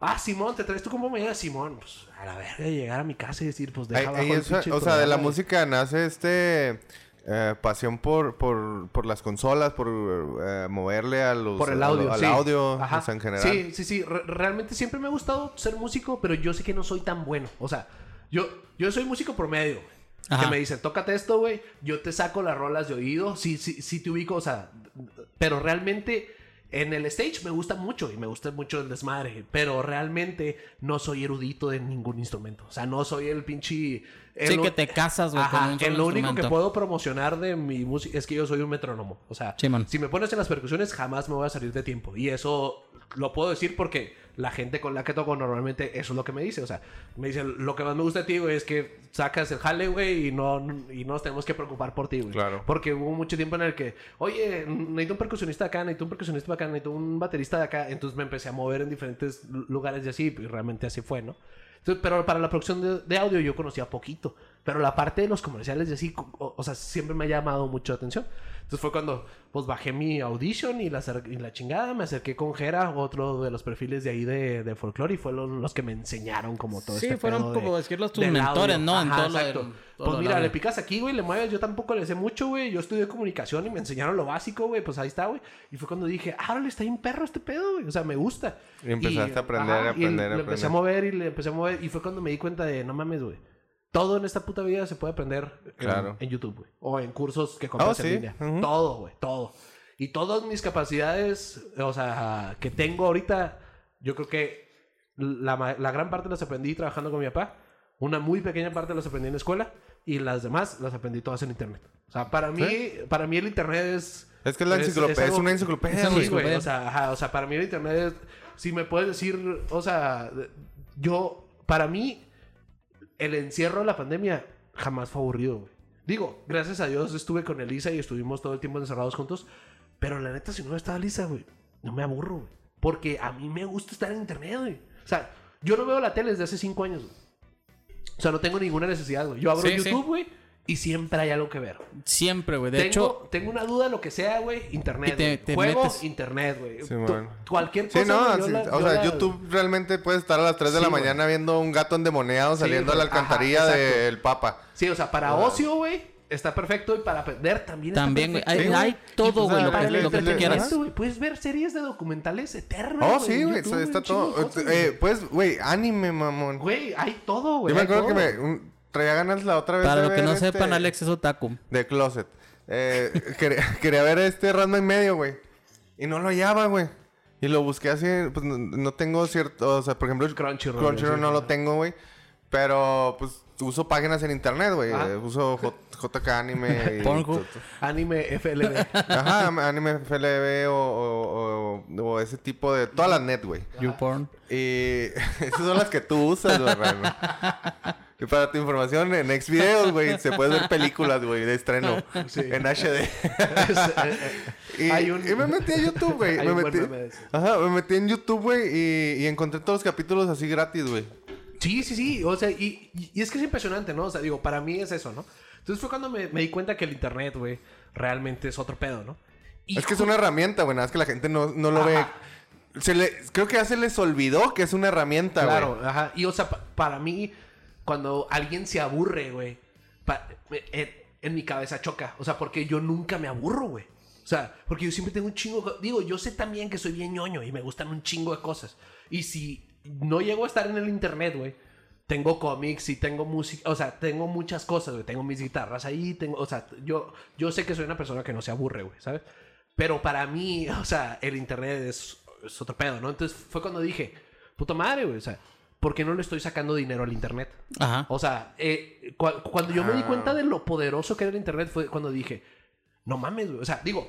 Ah, Simón, ¿te traes tú como mañana? Simón, pues a la verga, llegar a mi casa y decir, pues deja abajo el eso- o sea, de la música nace este eh, pasión por, por, por las consolas, por eh, moverle a los Por el a audio, al sí. audio, Ajá. o sea, en general. Sí, sí, sí. Re- realmente siempre me ha gustado ser músico, pero yo sé que no soy tan bueno. O sea, yo, yo soy músico promedio. Ajá. Que me dicen, tócate esto, güey. Yo te saco las rolas de oído. Sí, sí, sí te ubico, o sea. Pero realmente en el stage me gusta mucho y me gusta mucho el desmadre. Pero realmente no soy erudito de ningún instrumento. O sea, no soy el pinche. el Sí, que te casas, güey, solo lo único que puedo promocionar de mi música es que yo soy un metrónomo. O sea, Sí, si me pones en las percusiones, jamás me voy a salir de tiempo. Y eso lo puedo decir porque la gente con la que toco normalmente eso es lo que me dice. O sea, me dicen, lo que más me gusta de ti, güey, es que sacas el jale, güey, y no, y no nos tenemos que preocupar por ti, güey. Claro. Porque hubo mucho tiempo en el que, oye, necesito un percusionista acá, necesito un percusionista acá, necesito un baterista de acá. Entonces me empecé a mover en diferentes lu- lugares y así, y realmente así fue, ¿no? Entonces, pero para la producción de, de audio yo conocía poquito. Pero la parte de los comerciales y así, o, o sea, siempre me ha llamado mucho la atención. Entonces fue cuando pues bajé mi audition y la, acer- y la chingada, me acerqué con Jera, otro de los perfiles de ahí de, de folclore, y fueron los que me enseñaron como todo Sí, este fueron pedo como de- decirlos tus mentores, audio. ¿no? En Ajá, todo lo del- exacto. todo Pues mira, le picas aquí, güey, le mueves. Yo tampoco le sé mucho, güey. Yo estudié comunicación y me enseñaron lo básico, güey. Pues ahí está, güey. Y fue cuando dije, ah, le está bien perro este pedo, güey. O sea, me gusta. Y empezaste a aprender, a y aprender, a le empecé a aprender. mover y le empecé a mover. Y fue cuando me di cuenta de, no mames, güey. Todo en esta puta vida se puede aprender en, Claro. en YouTube, güey. O en cursos que compras Oh, en sí. línea. Ujú. Todo, güey, todo. Y todas mis capacidades, o sea, que tengo ahorita, yo creo que la, la gran parte las aprendí trabajando con mi papá. Una muy pequeña parte las aprendí en la escuela. Y las demás las aprendí todas en internet. O sea, para mí, para mí el internet es... Es que es la enciclopedia, es, algo- una enciclopedia, es güey. Sí, güey. O sea, ajá, o sea, para mí el internet es... Si me puedes decir, o sea, yo, para mí, el encierro de la pandemia jamás fue aburrido, güey. Digo, gracias a Dios estuve con Elisa y estuvimos todo el tiempo encerrados juntos. Pero la neta, si no estaba Elisa, güey, no me aburro, güey. Porque a mí me gusta estar en internet, güey. O sea, yo no veo la tele desde hace cinco años, güey. O sea, no tengo ninguna necesidad, güey. Yo abro Sí, sí. YouTube, güey, y siempre hay algo que ver. Siempre, güey. De tengo, hecho, tengo una duda, lo que sea, güey, internet. Te- te Juego, metes. internet, güey. Sí. Cualquier cosa. Sí, no, güey, yo sí, la- o sea, la- YouTube realmente puede estar a las 3 de Sí, la mañana viendo un gato endemoniado Sí, saliendo a la alcantarilla del Papa. Sí, o sea, para ocio, güey, está perfecto. Y para aprender también está también, güey. perfecto. Hay, hay todo, pues, güey, lo, que, lo tú quieras. Güey. Puedes ver series de documentales eternas. Oh, sí, güey, está todo. de Eh, güey. pues, güey, anime, mamón. Güey, hay todo, güey. Yo me acuerdo que me un- traía ganas la otra vez Para de los que ver no este- sepan, Alex es otaku. De Closet. Eh, quería, quería ver este Ranma y medio, güey. Y no lo hallaba, güey. Y lo busqué así, pues no, no tengo cierto, o sea, por ejemplo, Crunchyroll, Crunchyroll no lo tengo, güey. Pero, pues, uso páginas en internet, güey. Ah. Uso JK Anime y... Pornhub. Anime FLB. Ajá, anime FLB o, o, o- o ese tipo de... Todas las net, güey. YouPorn. Y esas son las que tú usas, güey. Y para tu información, en Xvideos, güey, se puede ver películas, güey, de estreno. Sí. En HD. y, Hay un- y me metí a YouTube, güey. Me metí... Ajá, me metí en YouTube, güey, y, y encontré todos los capítulos así gratis, güey. Sí, sí, sí. O sea, y es que es impresionante, ¿no? O sea, digo, para mí es eso, ¿no? Entonces fue cuando me, me di cuenta que el internet, güey, realmente es otro pedo, ¿no? Y Es que es una herramienta, güey. Nada más que la gente no, no lo Ajá. ve. Se le, creo que ya se les olvidó que es una herramienta, güey. Claro, ajá. Y o sea, pa- para mí, cuando alguien se aburre, güey, pa- en, en mi cabeza choca. O sea, porque yo nunca me aburro, güey. O sea, porque yo siempre tengo un chingo. Digo, yo sé también que soy bien ñoño y me gustan un chingo de cosas. Y si no llego a estar en el internet, güey, tengo cómics y tengo música. O sea, tengo muchas cosas, güey. Tengo mis guitarras ahí. Tengo, o sea, yo, yo sé que soy una persona que no se aburre, güey, ¿sabes? Pero para mí, o sea, el internet es, es otro pedo, ¿no? Entonces fue cuando dije, puta madre, güey, o sea, ¿por qué no le estoy sacando dinero al internet? Ajá. O sea, eh, cu- cuando yo me di Ah. cuenta de lo poderoso que era el internet fue cuando dije, no mames, güey. O sea, digo,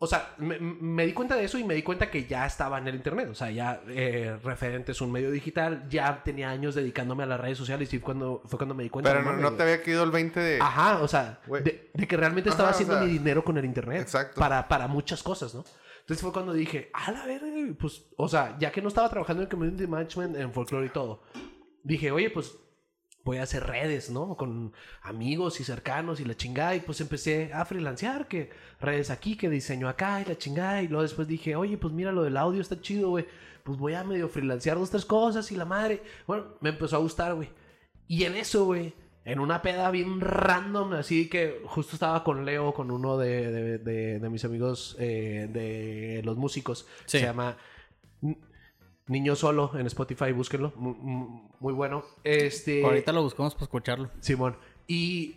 o sea, me, me di cuenta de eso y me di cuenta que ya estaba en el internet. O sea, ya eh, referente es un medio digital, ya tenía años dedicándome a las redes sociales y fue cuando, fue cuando me di cuenta. Pero no, te había caído el 20 de... Ajá, o sea, de, de que realmente estaba Ajá, o haciendo sea, mi dinero con el internet. exacto. Para, para muchas cosas, ¿no? Entonces fue cuando dije, a la verga, pues, o sea, ya que no estaba trabajando en community management, en folklore y todo, dije, oye, pues voy a hacer redes, ¿no? Con amigos y cercanos y la chingada. Y pues empecé a freelancear, que redes aquí, que diseño acá y la chingada. Y luego después dije, oye, pues mira, lo del audio está chido, güey. Pues voy a medio freelancear dos, tres cosas y la madre. Bueno, me empezó a gustar, güey. Y en eso, güey, en una peda bien random, así que justo estaba con Leo, con uno de, de- de- de mis amigos eh, de los músicos. Sí. Se llama Niño Solo en Spotify, búsquenlo. Mu- mu- Muy, bueno. Este. Ahorita lo buscamos para escucharlo. Simón. Y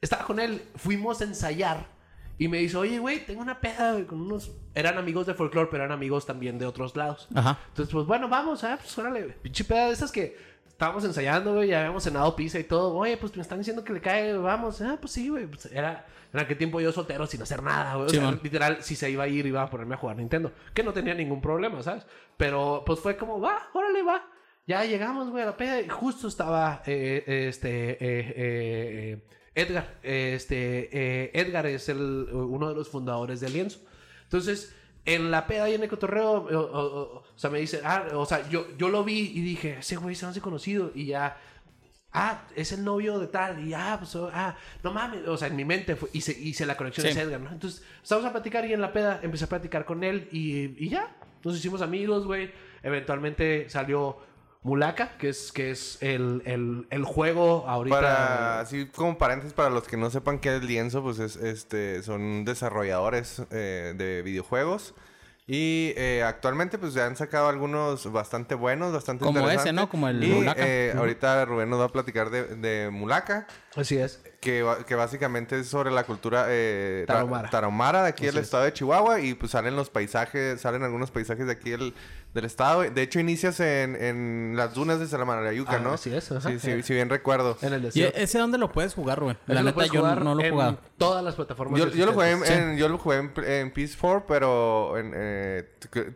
estaba con él, fuimos a ensayar. Y me dice, oye, güey, tengo una peda güey, con unos... Eran amigos de folclore, pero eran amigos también de otros lados. Ajá. Entonces, pues bueno, vamos, ah, pues órale. Pinche peda de esas que estábamos ensayando, güey, ya habíamos cenado pizza y todo. Oye, pues me están diciendo que le cae, vamos. Ah, pues sí, güey. Pues era en aquel tiempo yo soltero sin hacer nada, güey. O sea, literal, si se iba a ir, iba a ponerme a jugar Nintendo. Que no tenía ningún problema, ¿sabes? Pero pues fue como, va, órale, va. Ya llegamos, güey, a la peda y justo estaba eh, este eh, eh, eh, Edgar. Este Edgar es el, uno de los fundadores de Lienzo. Entonces, en la peda y en el cotorreo, o, o- o- o sea, me dice, ah, o sea, yo, yo lo vi y dije, ese güey se hace conocido y ya Ah, es el novio de tal. Y ah, pues, ah, no mames. O sea, en mi mente fue, hice, hice la conexión Sí. de Edgar, ¿no? Entonces, estamos a platicar y en la peda empecé a platicar con él y, y ya. Nos hicimos amigos, güey. Eventualmente salió Mulaka, que es, que es el, el, el juego ahorita. Para, así como paréntesis, para los que no sepan qué es lienzo, pues es, este, son desarrolladores eh, de videojuegos. Y eh, actualmente pues ya han sacado algunos bastante buenos, bastante Como ese. ¿no? Como el y, Mulaka. eh, ahorita Rubén nos va a platicar de, de Mulaka, Así es. que, que básicamente es sobre la cultura eh, ta- Tarahumara. tarahumara de aquí del Así es. estado de Chihuahua. Y pues salen los paisajes, salen algunos paisajes de aquí del, del estado. De hecho, inicias en, en las dunas de Salamanayuca, Ah, ¿no? así es, ajá. Sí, sí, si bien recuerdo. En el ¿Y desierto. ese dónde lo puedes jugar, Rubén? La neta, puedes yo jugar no lo he en jugado. todas las plataformas. Yo, yo lo jugué en, existentes. en- yo lo jugué en, en PS4, pero en, eh,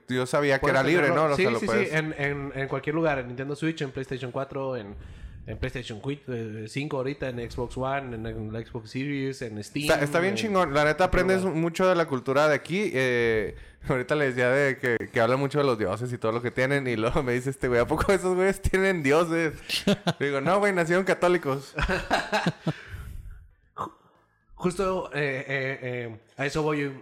yo sabía que era libre, tenerlo- ¿no? O Sí, sea, sí, puedes- sí. En, en, en cualquier lugar. En Nintendo Switch, en PlayStation 4, en, en PlayStation Quit, eh, 5 ahorita, en Xbox One, en, en la Xbox Series, en Steam. Está, está bien en- chingón. La neta aprendes mucho de la cultura de aquí. Eh, ahorita les decía de que, que hablan mucho de los dioses y todo lo que tienen. Y luego me dice este güey, ¿a poco esos güeyes tienen dioses? Digo, no, güey, nacieron católicos. Justo eh, a eso voy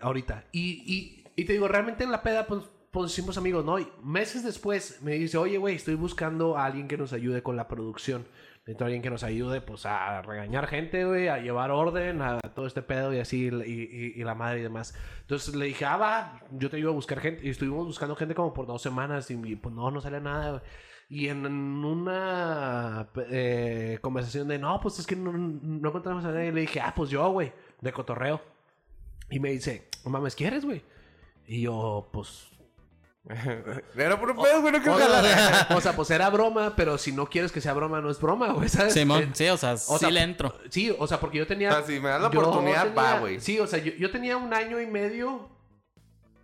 ahorita. Y, y, y te digo, realmente en la peda, pues, pues hicimos amigos, ¿no? Y meses después me dice, oye, güey, estoy buscando a alguien que nos ayude con la producción. Necesito a alguien que nos ayude, pues, a regañar gente, güey, a llevar orden, a todo este pedo y así, y, la madre y demás. Entonces le dije, ah, va, yo te ayudo a buscar gente. Y estuvimos buscando gente como por dos semanas y, y, pues no, no sale nada, güey. Y en una eh, conversación de, no, pues es que no, no encontramos a nadie, le dije, ah, pues yo, güey, de cotorreo. Y me dice, no mames, ¿quieres, güey? Y yo, pues... Era por un pedo, güey, no creo O que sea, o sea, pues era broma, pero si no quieres que sea broma, no es broma, güey, ¿sabes? Simón, Eh, sí, o sea, o sí sea, le entro. Sí, o sea, porque yo tenía... O sea, si me das la yo oportunidad, tenía- va, güey. Sí, o sea, yo, yo tenía un año y medio...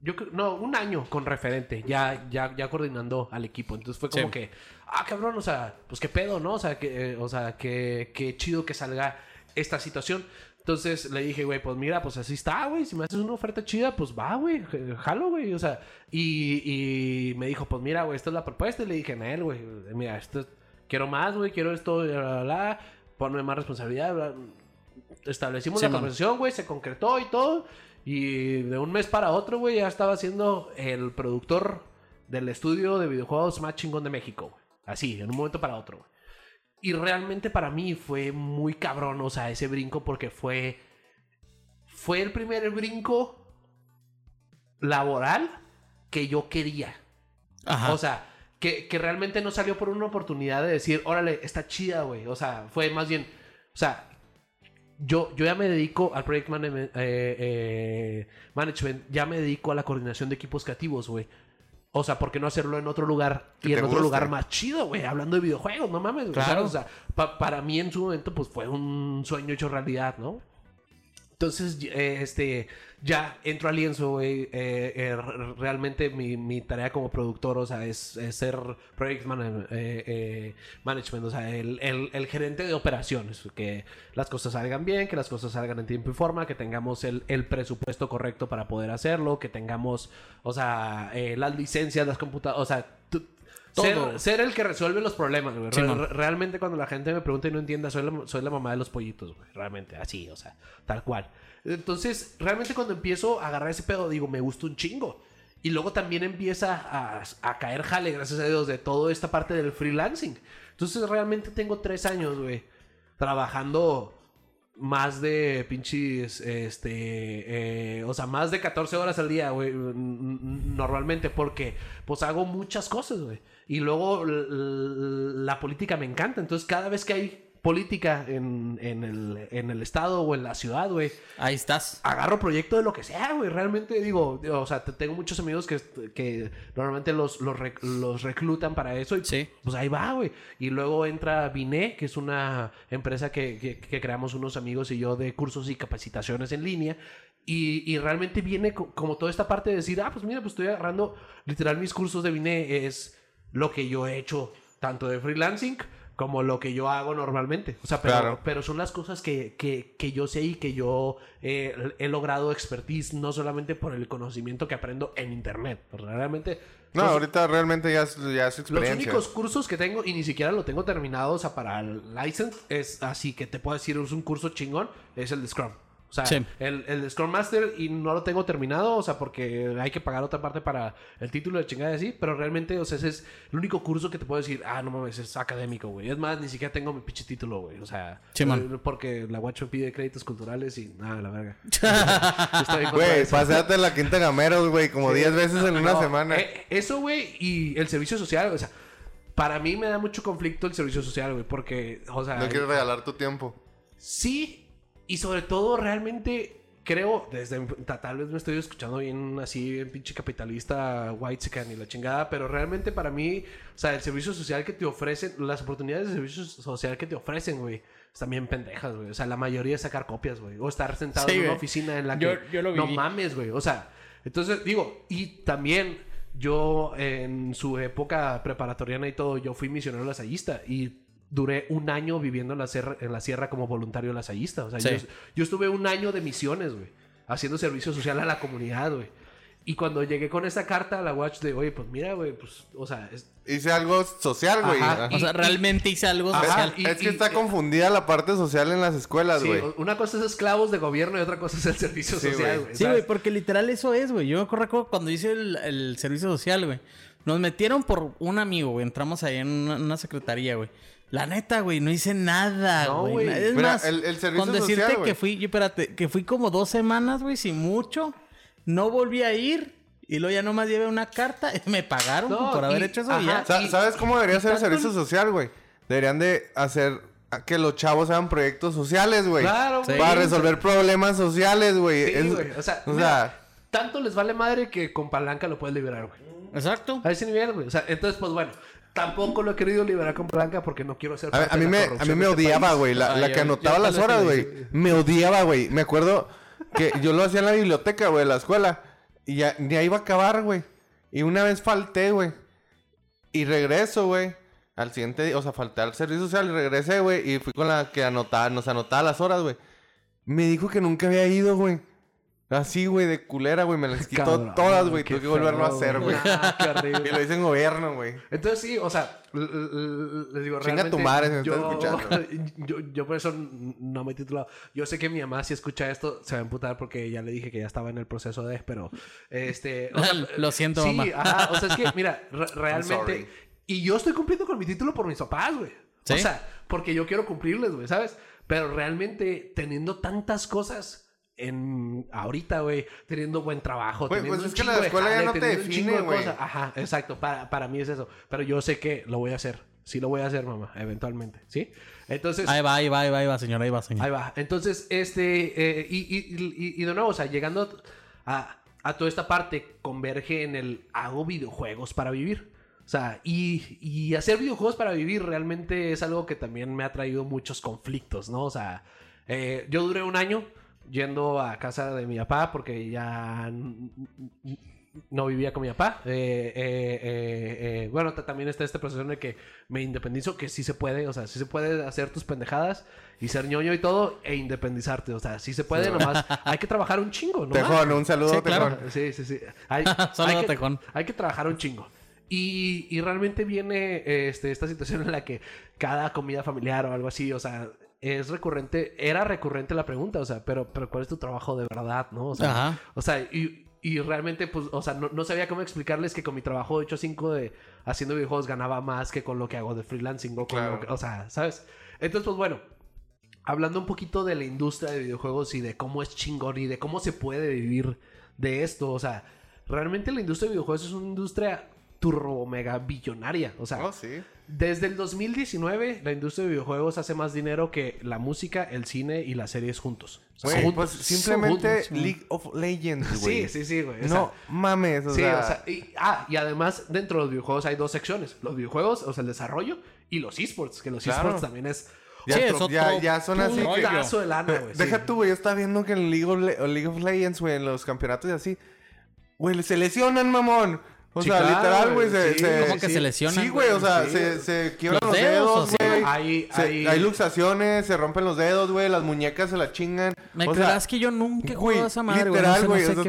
Yo creo- no, un año con referente, ya, ya, ya coordinando al equipo. Entonces fue como Sí. que, ah, cabrón, o sea, pues qué pedo, ¿no? O sea, que, eh, o sea, que, que chido que salga esta situación. Entonces le dije, güey, pues mira, pues así está, güey. Si me haces una oferta chida, pues va, güey. Jalo, güey. O sea, y, y me dijo, pues mira, güey, esta es la propuesta. Y le dije, Nel, güey, mira, esto, quiero más, güey, quiero esto, bla, bla, bla. Ponme más responsabilidad, bla. Establecimos Sí, la conversación, güey, se concretó y todo. Y de un mes para otro, güey, ya estaba siendo el productor del estudio de videojuegos más chingón de México, güey. Así, en un momento para otro, güey. Y realmente para mí fue muy cabrón, o sea, ese brinco porque fue... Fue el primer brinco laboral que yo quería. Ajá. O sea, que, que realmente no salió por una oportunidad de decir, órale, está chida, güey. O sea, fue más bien, o sea, yo, yo ya me dedico al project management, eh, eh, management, ya me dedico a la coordinación de equipos creativos, güey. O sea, ¿por qué no hacerlo en otro lugar y en otro guste. lugar más chido, güey? Hablando de videojuegos, no mames. Claro. O sea, pa- para mí en su momento, pues fue un sueño hecho realidad, ¿no? Entonces, eh, este, ya entro al lienzo, güey. eh, eh, re- realmente mi, mi tarea como productor, o sea, es, ser project man- eh, management, o sea, el, el- el gerente de operaciones. Que las cosas salgan bien, que las cosas salgan en tiempo y forma, que tengamos el, el presupuesto correcto para poder hacerlo, que tengamos, o sea, las licencias, las computadoras, o sea, Todo. Ser, ser el que resuelve los problemas, güey. Sí, Re- realmente cuando la gente me pregunta y no entienda, soy la, soy la mamá de los pollitos, güey. Realmente, así, o sea, tal cual. Entonces, realmente cuando empiezo a agarrar ese pedo, digo, me gusta un chingo. Y luego también empieza a, a caer jale, gracias a Dios, de toda esta parte del freelancing. Entonces, realmente tengo tres años, güey, trabajando más de pinches, este, eh, o sea, más de 14 horas al día, güey, normalmente, porque pues hago muchas cosas, güey. Y luego la política me encanta, entonces cada vez que hay política en, en el, en el estado o en la ciudad, güey, Ahí estás. agarro proyecto de lo que sea, güey. Realmente digo, digo, o sea, te- tengo muchos amigos que, que normalmente los, los, rec- los reclutan para eso y Sí. pues ahí va, güey. Y luego entra Vine, que es una empresa que, que- que creamos unos amigos y yo de cursos y capacitaciones en línea. Y, y realmente viene co- como toda esta parte de decir, ah, pues mira, pues estoy agarrando, literal, mis cursos de Vine es lo que yo he hecho, tanto de freelancing como lo que yo hago normalmente. O sea, pero, Claro. pero son las cosas que, que, que yo sé y que yo eh, he logrado expertise, no solamente por el conocimiento que aprendo en internet. Porque realmente. No, los- ahorita realmente ya es, ya es los experiencia. únicos cursos que tengo, y ni siquiera lo tengo terminado, o sea, para el license, es así que te puedo decir, es un curso chingón, es el de Scrum. O sea, Sí. el, el Scrum Master y no lo tengo terminado, o sea, porque hay que pagar otra parte para el título de chingada y así, pero realmente, o sea, ese es el único curso que te puedo decir, ah, no mames, es académico, güey. Es más, ni siquiera tengo mi pinche título, güey. O sea, Sí, man. eh, porque la guacho pide créditos culturales y nada, la verga. Güey, eso. pasate la quinta gameros, güey, como 10 veces en una No, semana. eh, eso, güey, y el servicio social, o sea, para mí me da mucho conflicto el servicio social, güey, porque, o sea, no quieres regalar tu tiempo. sí, y sobre todo realmente creo, desde ta- tal vez me estoy escuchando bien así, bien pinche capitalista, white y la chingada, pero realmente para mí, o sea, el servicio social que te ofrecen, las oportunidades de servicio social que te ofrecen, güey, están bien pendejas, güey. O sea, la mayoría es sacar copias, güey, o estar sentado Sí, en una güey. oficina en la que Yo- lo no mames, güey. O sea, entonces digo, y también yo en su época preparatoriana y todo, yo fui misionero lasallista y duré un año viviendo en la sierra, en la sierra como voluntario lasallista. O sea, Sí. yo, yo estuve un año de misiones, güey, haciendo servicio social a la comunidad, güey. Y cuando llegué con esa carta a la Watch de, oye, pues mira, güey, pues, o sea, es- Hice algo social, güey. O sea, realmente hice algo Ajá, social. y- es que y- está y- confundida la parte social en las escuelas, sí, güey. una cosa es esclavos de gobierno y otra cosa es el servicio Sí, social, güey. Sí, güey, porque literal eso es, güey. Yo me recuerdo cuando hice el, el servicio social, güey. Nos metieron por un amigo, güey. Entramos ahí en una, una secretaría, güey. La neta, güey, no hice nada, No, güey. güey. Es Mira, más, el- el servicio con decirte social, que fui, yo, espérate, que fui como dos semanas, güey, sin mucho. No volví a ir. Y luego ya nomás llevé una carta me pagaron No, por haber hecho eso y ajá. ya. Sa- y- ¿Sabes cómo debería ser el servicio social, güey? Deberían de hacer que los chavos hagan proyectos sociales, güey. Claro, Sí. güey. Para resolver problemas sociales, güey. Sí, Es- güey. O sea, o mira, sea, tanto les vale madre que con palanca lo puedes liberar, güey. Exacto. A ese nivel, güey. O sea, entonces, pues bueno, tampoco lo he querido liberar con palanca porque no quiero ser a, parte a mí de la me, a corrupción mí me de este odiaba, güey. La, que anotaba las horas, güey. Me odiaba, güey. Me acuerdo que yo lo hacía en la biblioteca, güey, de la escuela. Y ya, ya iba a acabar, güey. Y una vez falté, güey. Y regreso, güey. Al siguiente día, o sea, falté al servicio social y regresé, güey. Y fui con la que anotaba, nos anotaba las horas, güey. Me dijo que nunca había ido, güey. Así, güey, de culera, güey. Me las quitó Cabrón, todas, güey. Tuve que volverlo a hacer, güey. Ah, Y lo hice en gobierno, güey. Entonces sí, o sea, les digo, Chinga realmente tu madre si me yo, estás escuchando. yo, yo por eso no me he titulado. Yo sé que mi mamá si escucha esto se va a emputar porque ya le dije que ya estaba en el proceso de, pero este, o sea, Lo siento, sí, mamá. ajá, o sea, es que mira, re- realmente y yo estoy cumpliendo con mi título por mis papás, güey. O ¿Sí? sea, porque yo quiero cumplirles, güey, ¿sabes? Pero realmente teniendo tantas cosas en ahorita, güey, teniendo buen trabajo, Güey, teniendo pues un es que la chingo de escuela ya no te define, de güey. cosas. Ajá, exacto. Para, para mí es eso. Pero yo sé que lo voy a hacer. Sí lo voy a hacer, mamá, eventualmente. ¿Sí? Entonces, Ahí va, ahí va, ahí va, ahí va, señor, ahí va, señor. ahí va. Entonces, este... eh, y, y- y- y de nuevo, o sea, llegando a, a toda esta parte, converge en el hago videojuegos para vivir. O sea, y, y hacer videojuegos para vivir realmente es algo que también me ha traído muchos conflictos, ¿no? O sea, eh, yo duré un año yendo a casa de mi papá porque ya no vivía con mi papá. Eh, eh, eh, eh, bueno, ta- también está este proceso en el que me independizo, que sí se puede, o sea, sí se puede hacer tus pendejadas y ser ñoño y todo e independizarte. O sea, sí se puede, nomás hay que trabajar un chingo, ¿no? Tejón, un saludo, Sí, claro. Tejón. Sí, sí, sí. Hay, Saludo, hay que, Tejón. hay que trabajar un chingo. Y, y realmente viene este, esta situación en la que cada comida familiar o algo así, o sea, es recurrente, era recurrente la pregunta, o sea, pero, pero ¿cuál es tu trabajo de verdad, no? O sea, Ajá. o sea y, y realmente, pues, o sea, no, no sabía cómo explicarles que con mi trabajo 8 5 de haciendo videojuegos ganaba más que con lo que hago de freelancing o con Claro. lo que- o sea, ¿sabes? Entonces, pues bueno, hablando un poquito de la industria de videojuegos y de cómo es chingón y de cómo se puede vivir de esto, o sea, realmente la industria de videojuegos es una industria turbo mega billonaria, o sea, Oh, sí. desde el 2019 la industria de videojuegos hace más dinero que la música, el cine y las series juntos. O sea, Güey, juntos, pues simplemente juntos. League of Legends, güey. Sí, sí, sí, güey. o No sea, mames, o Sí, sea... o sea, y, ah, y además dentro de los videojuegos hay dos secciones. Los videojuegos, o sea, el desarrollo, y los esports, que los Claro. esports también es ya, Sí, otro ya, ya son así que... putazo de lana, güey. sí. Deja tú, güey. Yo estaba viendo que en League of, Le- League of Legends, güey, en los campeonatos y así... Güey, se lesionan, mamón. O sea, literal, güey, güey, se, sí, se- Como que se lesionan, Sí, güey, o sea, sí. se, se quiebran ¿Los los, dedos güey. Hay- Se- hay- hay luxaciones, se rompen los dedos, güey, las muñecas se la chingan. Me o creerás que yo nunca he güey, jugado a esa madre, güey. Literal, sé- no güey, sé sea,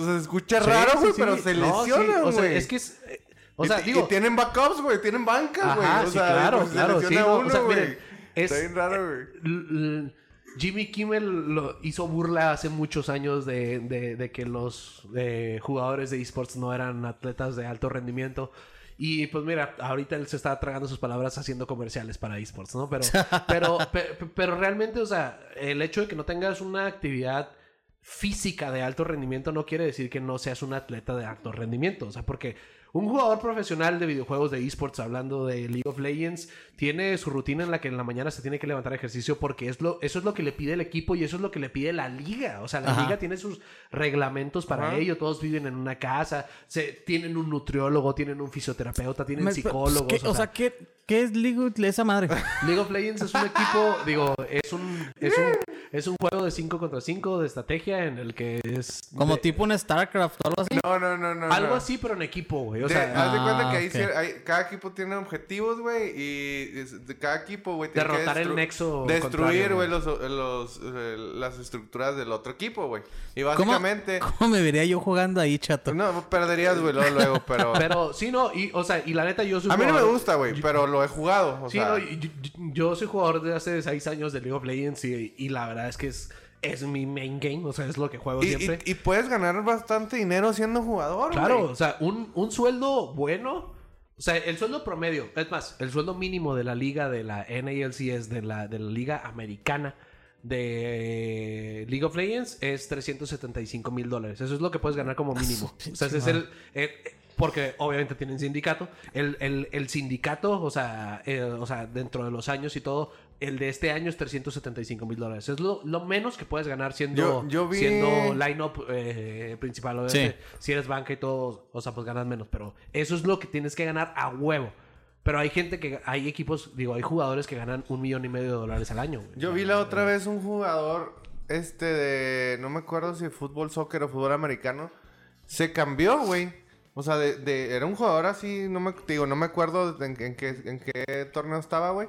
o sea, se escucha raro, güey, pero se o sea, güey. es que es... eh, O sea, y, digo... tienen backups, güey, tienen bancas, güey. O sea, claro, se claro, sí, lesiona o uno, sea, güey. miren, es- Está bien raro, güey. Jimmy Kimmel lo hizo burla hace muchos años de, de- de que los eh, jugadores de esports no eran atletas de alto rendimiento. Y pues mira, ahorita él se está tragando sus palabras haciendo comerciales para esports, ¿no? Pero, pero, pe- pe- pero realmente, o sea, el hecho de que no tengas una actividad física de alto rendimiento no quiere decir que no seas un atleta de alto rendimiento. O sea, porque un jugador profesional de videojuegos de esports, hablando de League of Legends, tiene su rutina en la que en la mañana se tiene que levantar ejercicio porque es lo, eso es lo que le pide el equipo y eso es lo que le pide la liga. O sea, la Ajá. liga tiene sus reglamentos para Ajá. ello. Todos viven en una casa, se, tienen un nutriólogo, tienen un fisioterapeuta, tienen Me- psicólogos. pues, ¿qué- o sea, ¿qué, ¿qué es League of- esa madre? League of Legends es un equipo, digo, es un, es un, es un juego de 5 contra 5 de estrategia en el que es... Como de- tipo un StarCraft o algo así. No, no, no, no. Algo no. así, pero en equipo, güey. O De- sea, haz de cuenta Ah, que ahí ok. sí hay- cada equipo tiene objetivos, güey, y es- de cada equipo, güey, tiene que Derrotar el destru- nexo Destruir, güey, los, los, eh, las estructuras del otro equipo, güey. Y ¿Cómo, básicamente... ¿Cómo me vería yo jugando ahí, chato? No, perderías, güey, luego, luego, pero... pero sí, no, y, o sea, y la neta yo soy A mí no me gusta, güey, pero lo he jugado, o Sí, sea... no, y- yo, soy jugador de hace 6 años de League of Legends y, y la verdad es que es, es mi main game, o sea, es lo que juego y, siempre. y- y puedes ganar bastante dinero siendo jugador, Claro, güey. o sea, un, un sueldo bueno. O sea, el sueldo promedio, es más, el sueldo mínimo de la liga de la NALCS, de la, de la liga americana de League of Legends, es 375 mil dólares. Eso es lo que puedes ganar como mínimo. O sea, ese es el... el- porque obviamente tienen sindicato. El, el- el sindicato, o sea, eh, o sea, dentro de los años y todo, el de este año es 375 mil dólares. Es lo, lo menos que puedes ganar siendo, Yo- yo vi- siendo line-up eh, principal. Si eres banca y todo, o sea, pues ganas menos. Pero eso es lo que tienes que ganar a huevo. Pero hay gente que, hay equipos, digo, hay jugadores que ganan un millón y medio de dólares al año. güey. Yo vi la otra vez un jugador, este de, no me acuerdo si fútbol, soccer o fútbol americano, se cambió, güey. O sea, de, de- era un jugador así, no me, digo, no me acuerdo en, en qué, en qué torneo estaba, güey.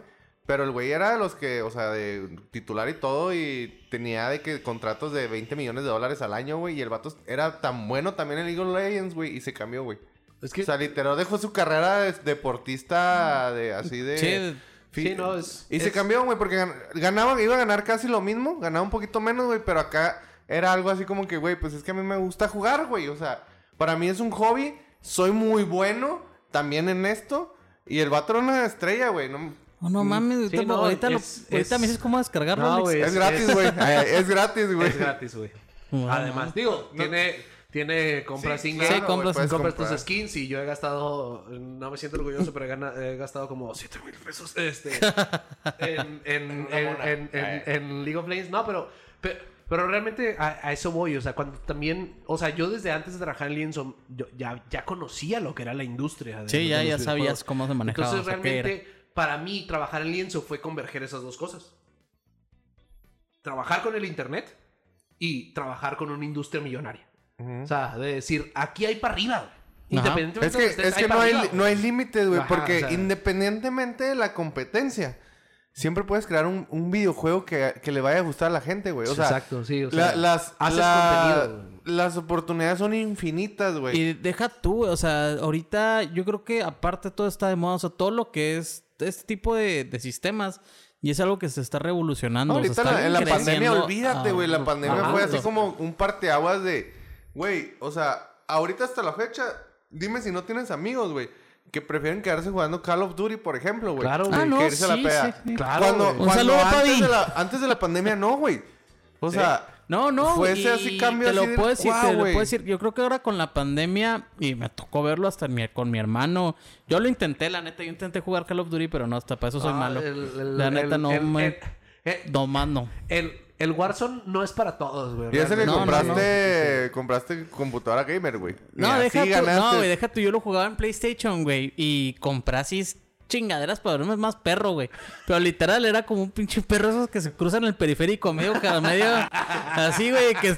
Pero el güey era de los que, o sea, de titular y todo, y tenía de que contratos de 20 millones de dólares al año, güey. Y el vato era tan bueno también en League of Legends, güey, y se cambió, güey. Es que, O sea, literal dejó su carrera de deportista de así de... Sí, Sí, no, es- Y se cambió, güey, porque gan- ganaba, iba a ganar casi lo mismo, ganaba un poquito menos, güey, pero acá era algo así como que, güey, pues es que a mí me gusta jugar, güey, o sea, para mí es un hobby, soy muy bueno también en esto, y el vato era una estrella, güey, no... Oh, no mames, ahorita, Sí, no, ahorita, lo- es- ahorita es- me dices cómo descargarlo. No, güey. Es, Es- gratis, güey, Eh, es gratis, güey. es gratis, güey. Wow. Además, digo, tiene, tiene compras Sí, claro, Sí, compras- compras comprar. tus skins y yo he gastado, no me siento orgulloso, pero he, gana- he gastado como 7 mil pesos este, en, en, en, en- en- en League of Legends. No, pero, pero, pero realmente a, a eso voy. O sea, cuando también, o sea, yo desde antes de trabajar en Lienzo, yo ya, ya conocía lo que era la industria. de- Sí, ya, de ya sabías cómo se manejaba. Entonces, realmente, para mí, trabajar en Lienzo fue converger esas dos cosas. Trabajar con el Internet y trabajar con una industria millonaria. O sea, de decir, aquí hay para arriba. Independientemente Es de que, estés, es que pa' no, hay, no hay límites, güey, porque o sea- independientemente de la competencia, siempre puedes crear un, un videojuego que, que le vaya a gustar a la gente, güey. O sea, Exacto, sí. O la- sea, las, haces la- contenido. las oportunidades son infinitas, güey. Y deja tú, güey, o sea, ahorita yo creo que aparte todo está de moda, o sea, todo lo que es este tipo de, de sistemas y es algo que se está revolucionando. o sea, Ahorita está en la, en la creciendo pandemia, olvídate, güey. La pandemia a fue así como un parteaguas de, güey, o sea, ahorita hasta la fecha, dime si no tienes amigos, güey, que prefieren quedarse jugando Call of Duty, por ejemplo, güey. Claro, güey. Ah, no, que irse a la sí, peda. sí, sí. Claro, Cuando, güey. Un cuando saludo, antes, Pavi. de la, antes de la pandemia, no, güey. O sea, No, no, Fue ese así cambio te lo así puedo decir, "Guau, te lo güey". puedo decir. Yo creo que ahora con la pandemia, y me tocó verlo hasta mi- con mi hermano. Yo lo intenté, la neta, yo intenté jugar Call of Duty, pero no, hasta para eso soy Ah, malo. el- el- la neta, el- no el- me... el- el- no más no. El, el Warzone no es para todos, güey. y ese que No, no, compraste, compraste computadora gamer, güey. No, deja tú, no, güey, deja tú. Yo lo jugaba en PlayStation, güey. Y compré así chingaderas para verme más perro, güey. Pero literal era como un pinche perro esos que se cruzan el periférico medio cada medio. Así, güey, que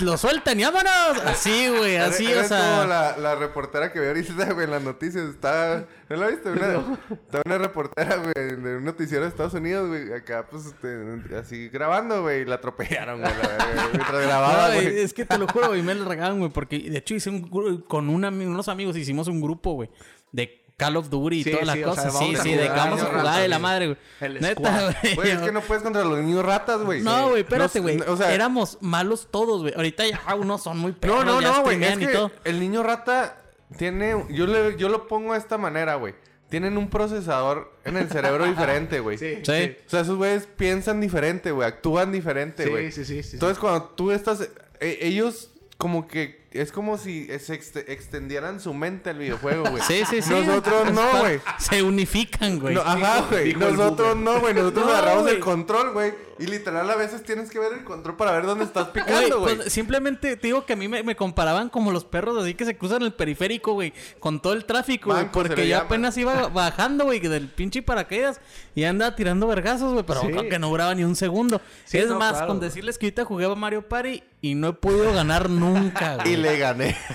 lo sueltan y vámonos. Así, güey, así, o sea. como la, la reportera que veo ahorita, güey, en las noticias. Está... ¿No la viste? Una, está una reportera, güey, de un noticiero de Estados Unidos, güey. Acá, pues, este, así grabando, güey. Y la atropellaron, güey. la Mientras grababa, No, güey, es que te lo juro, güey, me lo regalan, güey, porque de hecho hice un con un ami- unos amigos hicimos un grupo, güey, de Call of Duty y Sí, toda la sí, o sea, sí, de que vamos a jugar rata, de la madre, güey. El Neta, squad. güey. Güey, es que no puedes contra los niños ratas, güey. No, güey, espérate, No, güey. o sea, Éramos malos todos, güey. Ahorita ya unos son muy perros, No, no, ya no, güey. Es que el niño rata tiene... Yo, le, yo lo pongo de esta manera, güey. Tienen un procesador en el cerebro diferente, güey. Sí, Sí. O sea, esos güeyes piensan diferente, güey. Actúan diferente, Sí, güey. sí, sí, sí, sí. Entonces, cuando tú estás... eh, ellos como que... Es como si se ext- extendieran su mente al videojuego, güey. Sí, sí, sí. Nosotros no, güey. Se unifican, güey. No, ajá, güey. Nosotros no, güey. Nosotros No, agarramos el güey. control, güey. Y literal a veces tienes que ver el control para ver dónde estás Güey, picando, güey. pues, simplemente te digo que a mí me, me comparaban como los perros así que se cruzan el periférico, güey, con todo el tráfico, güey, porque yo apenas iba bajando, güey, del pinche paracaídas y andaba tirando vergazos, güey, pero Sí. creo que no duraba ni un segundo. Sí, es no, más, claro, con güey. decirles que ahorita jugué a Mario Party y no he podido ganar nunca, güey. Le gané.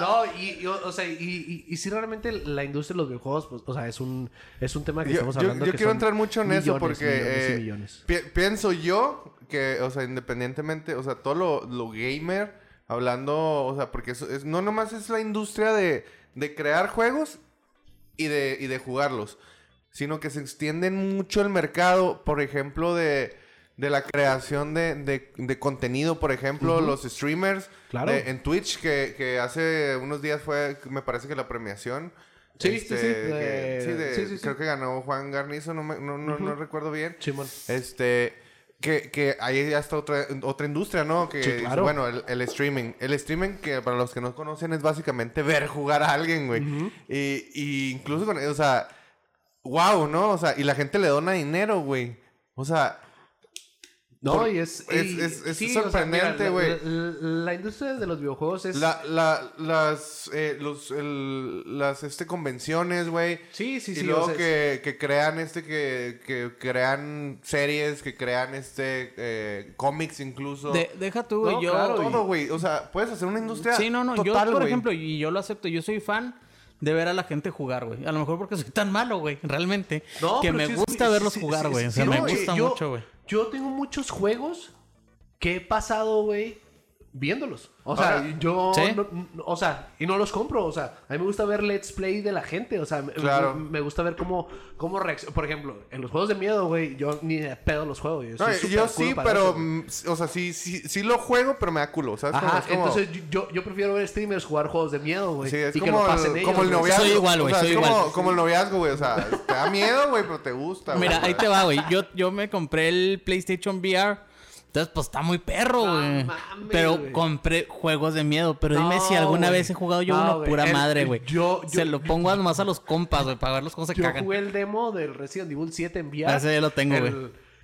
No, y, y, o o sea, y, y, y si realmente la industria de los videojuegos, pues, o sea, es un, es un tema que Yo, estamos yo- hablando. yo que quiero son entrar mucho en eso porque millones eh, millones. pi- pienso yo que, o sea, independientemente, o sea, todo lo, lo gamer, hablando, o sea, porque eso es, no nomás es la industria de, de crear juegos y de, y de jugarlos, sino que se extiende mucho el mercado, por ejemplo, de, de la creación de, de- de contenido, por ejemplo, los streamers Claro. de- en Twitch, que, que hace unos días fue, me parece que la premiación. Sí, sí, sí, que- de- sí, sí, sí, creo que ganó Juan Garnizo, no, me- no, no, no recuerdo bien. Simón. Este, que, que ahí ya está otra, otra industria, ¿no? Que, Sí, claro. bueno, el, el streaming. El streaming, que para los que no conocen, es básicamente ver jugar a alguien, güey. y, y incluso con, o sea, wow, ¿no? O sea, y la gente le dona dinero, güey. O sea, No, Por- y es... es- y- es- es sí, o sea, sorprendente, güey. La, la- la industria de los videojuegos es... la, la, las, eh, los, el- las, este, convenciones, güey. Sí, sí, y sí. luego o sea, que, que crean este, que, que crean series, que crean este, eh, cómics incluso. De- deja tú, güey, No, yo... claro, Todo, güey. O sea, puedes hacer una industria Sí, no, no. total, yo, por güey. ejemplo, y yo lo acepto, yo soy fan de ver a la gente jugar, güey. A lo mejor porque soy tan malo, güey, realmente. No, que me gusta verlos jugar, güey. o sea, me gusta yo- mucho, güey. Yo tengo muchos juegos que he pasado, güey, viéndolos. O sea, Ahora, yo... ¿Sí? no- no- o sea, y no los compro. O sea, a mí me gusta ver let's play de la gente. O sea, me, Claro. me, me gusta ver cómo, cómo reacciona. Por ejemplo, en los juegos de miedo, güey, yo ni de pedo los juego. Yo, No, yo sí, pero, eso, mm, o sea, sí, sí, sí lo juego, pero me da culo, ¿sabes? Ajá, es como- entonces yo, yo prefiero ver streamers jugar juegos de miedo, güey. Sí, es y que como, lo pasen el, ellos, como el noviazgo. Soy igual, o güey, sea, soy es como, igual. como el noviazgo, güey. O sea, te da miedo, güey, pero te gusta, güey. Mira, ahí te va, güey. Yo, yo me compré el PlayStation VR. Entonces, pues está muy perro, No güey. mames, pero compré juegos de miedo. Pero dime si No, alguna vez he jugado yo No, uno pura El- madre, güey. yo- yo- Se lo pongo nomás a los compas, güey, para verlos cómo se Yo cagan. jugué el demo del Resident Evil 7 en VR. Ah, ese ya lo tengo, güey.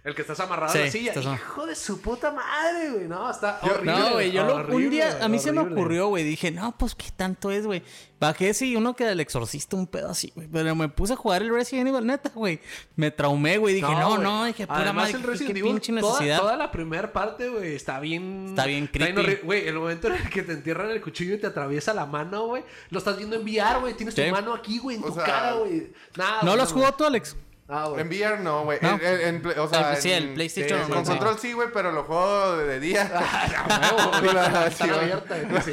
El que estás amarrado Sí, a la silla. estás Hijo de su puta madre, güey. No, está Yo- horrible. No, güey, yo lo- un día a mí se me ocurrió, güey. Dije, no, pues qué tanto es, güey. Bajé y uno que del exorcista, un pedo así, güey. Pero me puse a jugar el Resident Evil, neta, güey. Me traumé, güey. Dije, no, no, dije, pura Además, madre, el Resident qué Evil, pinche toda- necesidad. Toda, la primera parte, güey, está bien... Está bien creepy. Güey, el momento en el que te entierran el cuchillo y te atraviesa la mano, güey. Lo estás viendo en VR, güey. Tienes Sí. tu mano aquí, güey, en O tu sea, cara, güey. Nada, ¿No güey, lo has jugado tú, Alex? Ah, güey. En VR no, güey. No. En- en- en play- o sea, El- sí, el en- PlayStation sí, Con sí. control sí, güey, pero lo juego de, de día. Ah. Con la- Está sí, güey. abierta, güey, sí.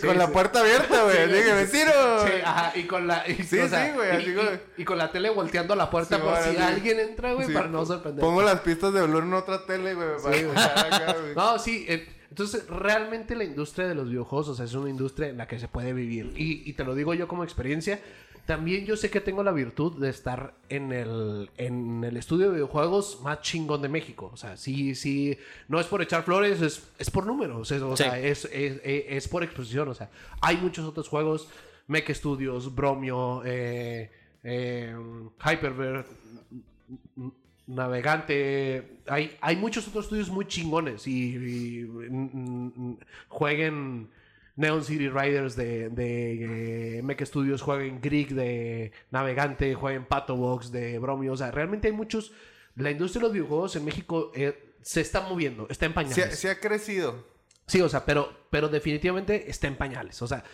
Sí, con la sí. puerta abierta, güey. Dije, vecino. Sí, ajá, y con la... y- Sí, o sea, sí, güey, y- con la tele volteando la puerta Sí, por bueno, si sí. alguien entra, güey, Sí, para no sorprender. Pongo las pistas de Blur en otra tele, güey. No, sí. eh, entonces, realmente la industria de los videojuegos, o sea, es una industria en la que se puede vivir. Y, y te lo digo yo como experiencia. También yo sé que tengo la virtud de estar en el, en el estudio de videojuegos más chingón de México. O sea, sí, sí, no es por echar flores, es, es por números. es- o Sí. sea, es, es, es- por exposición. O sea, hay muchos otros juegos, Mech Studios, Bromio, eh, eh, Hyperbird, Navegante. Hay, hay muchos otros estudios muy chingones. Y, y, jueguen Neon City Riders de, de eh, Mech Studios, jueguen Greek de Navegante, jueguen Pato Box de Bromio. O sea, realmente hay muchos, la industria de los videojuegos en México eh, se está moviendo, está en pañales. sí ha crecido. Sí, o sea, pero, pero definitivamente está en pañales. O sea,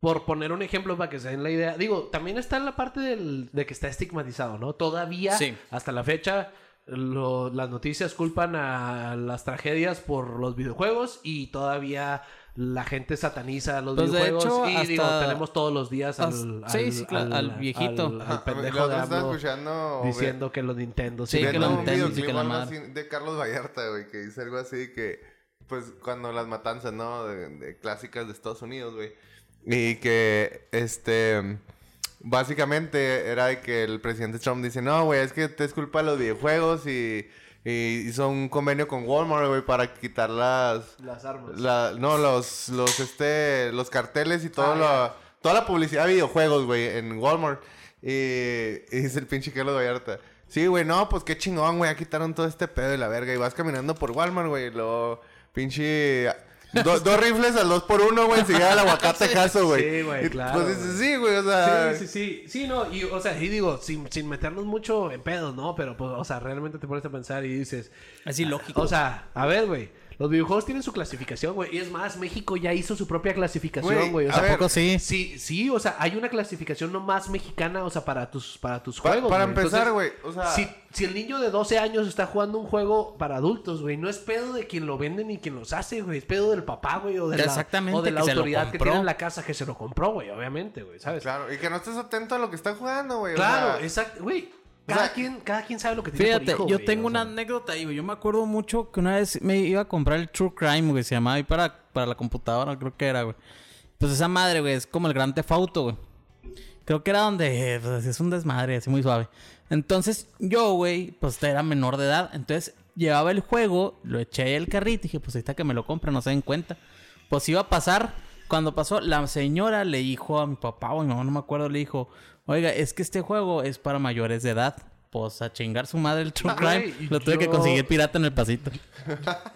por poner un ejemplo para que se den la idea, digo, también está en la parte del- de que está estigmatizado, ¿no? Todavía, Sí. hasta la fecha, lo- las noticias culpan a las tragedias por los videojuegos y todavía la gente sataniza los Pues, de videojuegos hecho, y hasta- digo, tenemos todos los días al, As- sí, sí, claro, al viejito. al, pendejo de AMLO escuchando... diciendo que los Nintendo Sí, sí, que viendo lo un Nintendo, sí, que la madre. de Carlos Vallarta, güey, que dice algo así que, pues, cuando las matanzas, ¿no? De, de clásicas de Estados Unidos, güey. Y que, este, básicamente era de que el presidente Trump dice, no, güey, es que te es culpa de los videojuegos y, y hizo un convenio con Walmart, güey, para quitar las... las armas. La, no, los, los, este, los carteles y todo Ah, lo, toda la publicidad de videojuegos, güey, en Walmart. Y, y dice el pinche Carlos Vallarta. Sí, güey, no, pues qué chingón, güey, ya quitaron todo este pedo de la verga. Y vas caminando por Walmart, güey, lo pinche... do- dos rifles al dos por uno, güey, enseguida el aguacate caso, güey. Sí, güey, claro, Pues dices, sí, güey, o sea... Sí, sí, sí. Sí, no, y, o sea, y digo, sin, sin meternos mucho en pedos, ¿no? Pero, pues, o sea, realmente te pones a pensar y dices... Es ilógico. O sea, a ver, güey. Los videojuegos tienen su clasificación, güey. Y es más, México ya hizo su propia clasificación, Güey. O a sea, Tampoco sí. Sí, sí, o sea, hay una clasificación no más mexicana, o sea, para tus, para tus Pa- juegos. para empezar, güey, o sea- Si, si el niño de 12 años está jugando un juego para adultos, güey, no es pedo de quien lo vende ni quien los hace, güey. Es pedo del papá, güey, o de la, Exactamente, o de la que autoridad que tiene en la casa que se lo compró, güey, obviamente, güey, ¿sabes? Claro, y que no estés atento a lo que está jugando, güey. o Claro, sea, exacto, güey. O Cada, sea, quien, cada quien sabe lo que tiene Fíjate, por hijo, yo güey, tengo sea. una anécdota ahí, güey. Yo me acuerdo mucho que una vez me iba a comprar el True Crime, güey. Se llamaba ahí para, para la computadora, creo que era, güey. Pues esa madre, güey, es como el Gran Tefauto, güey. Creo que era donde eh, pues, es un desmadre, así muy suave. Entonces, yo, güey, pues era menor de edad. Entonces, llevaba el juego, lo eché ahí al carrito y dije, pues ahorita que me lo compre, no se den cuenta. Pues iba a pasar. Cuando pasó, la señora le dijo a mi papá o a mi mamá, no me acuerdo, le dijo, oiga, es que este juego es para mayores de edad. Pues a chingar su madre el True Crime. lo tuve que conseguir pirata en el pasito.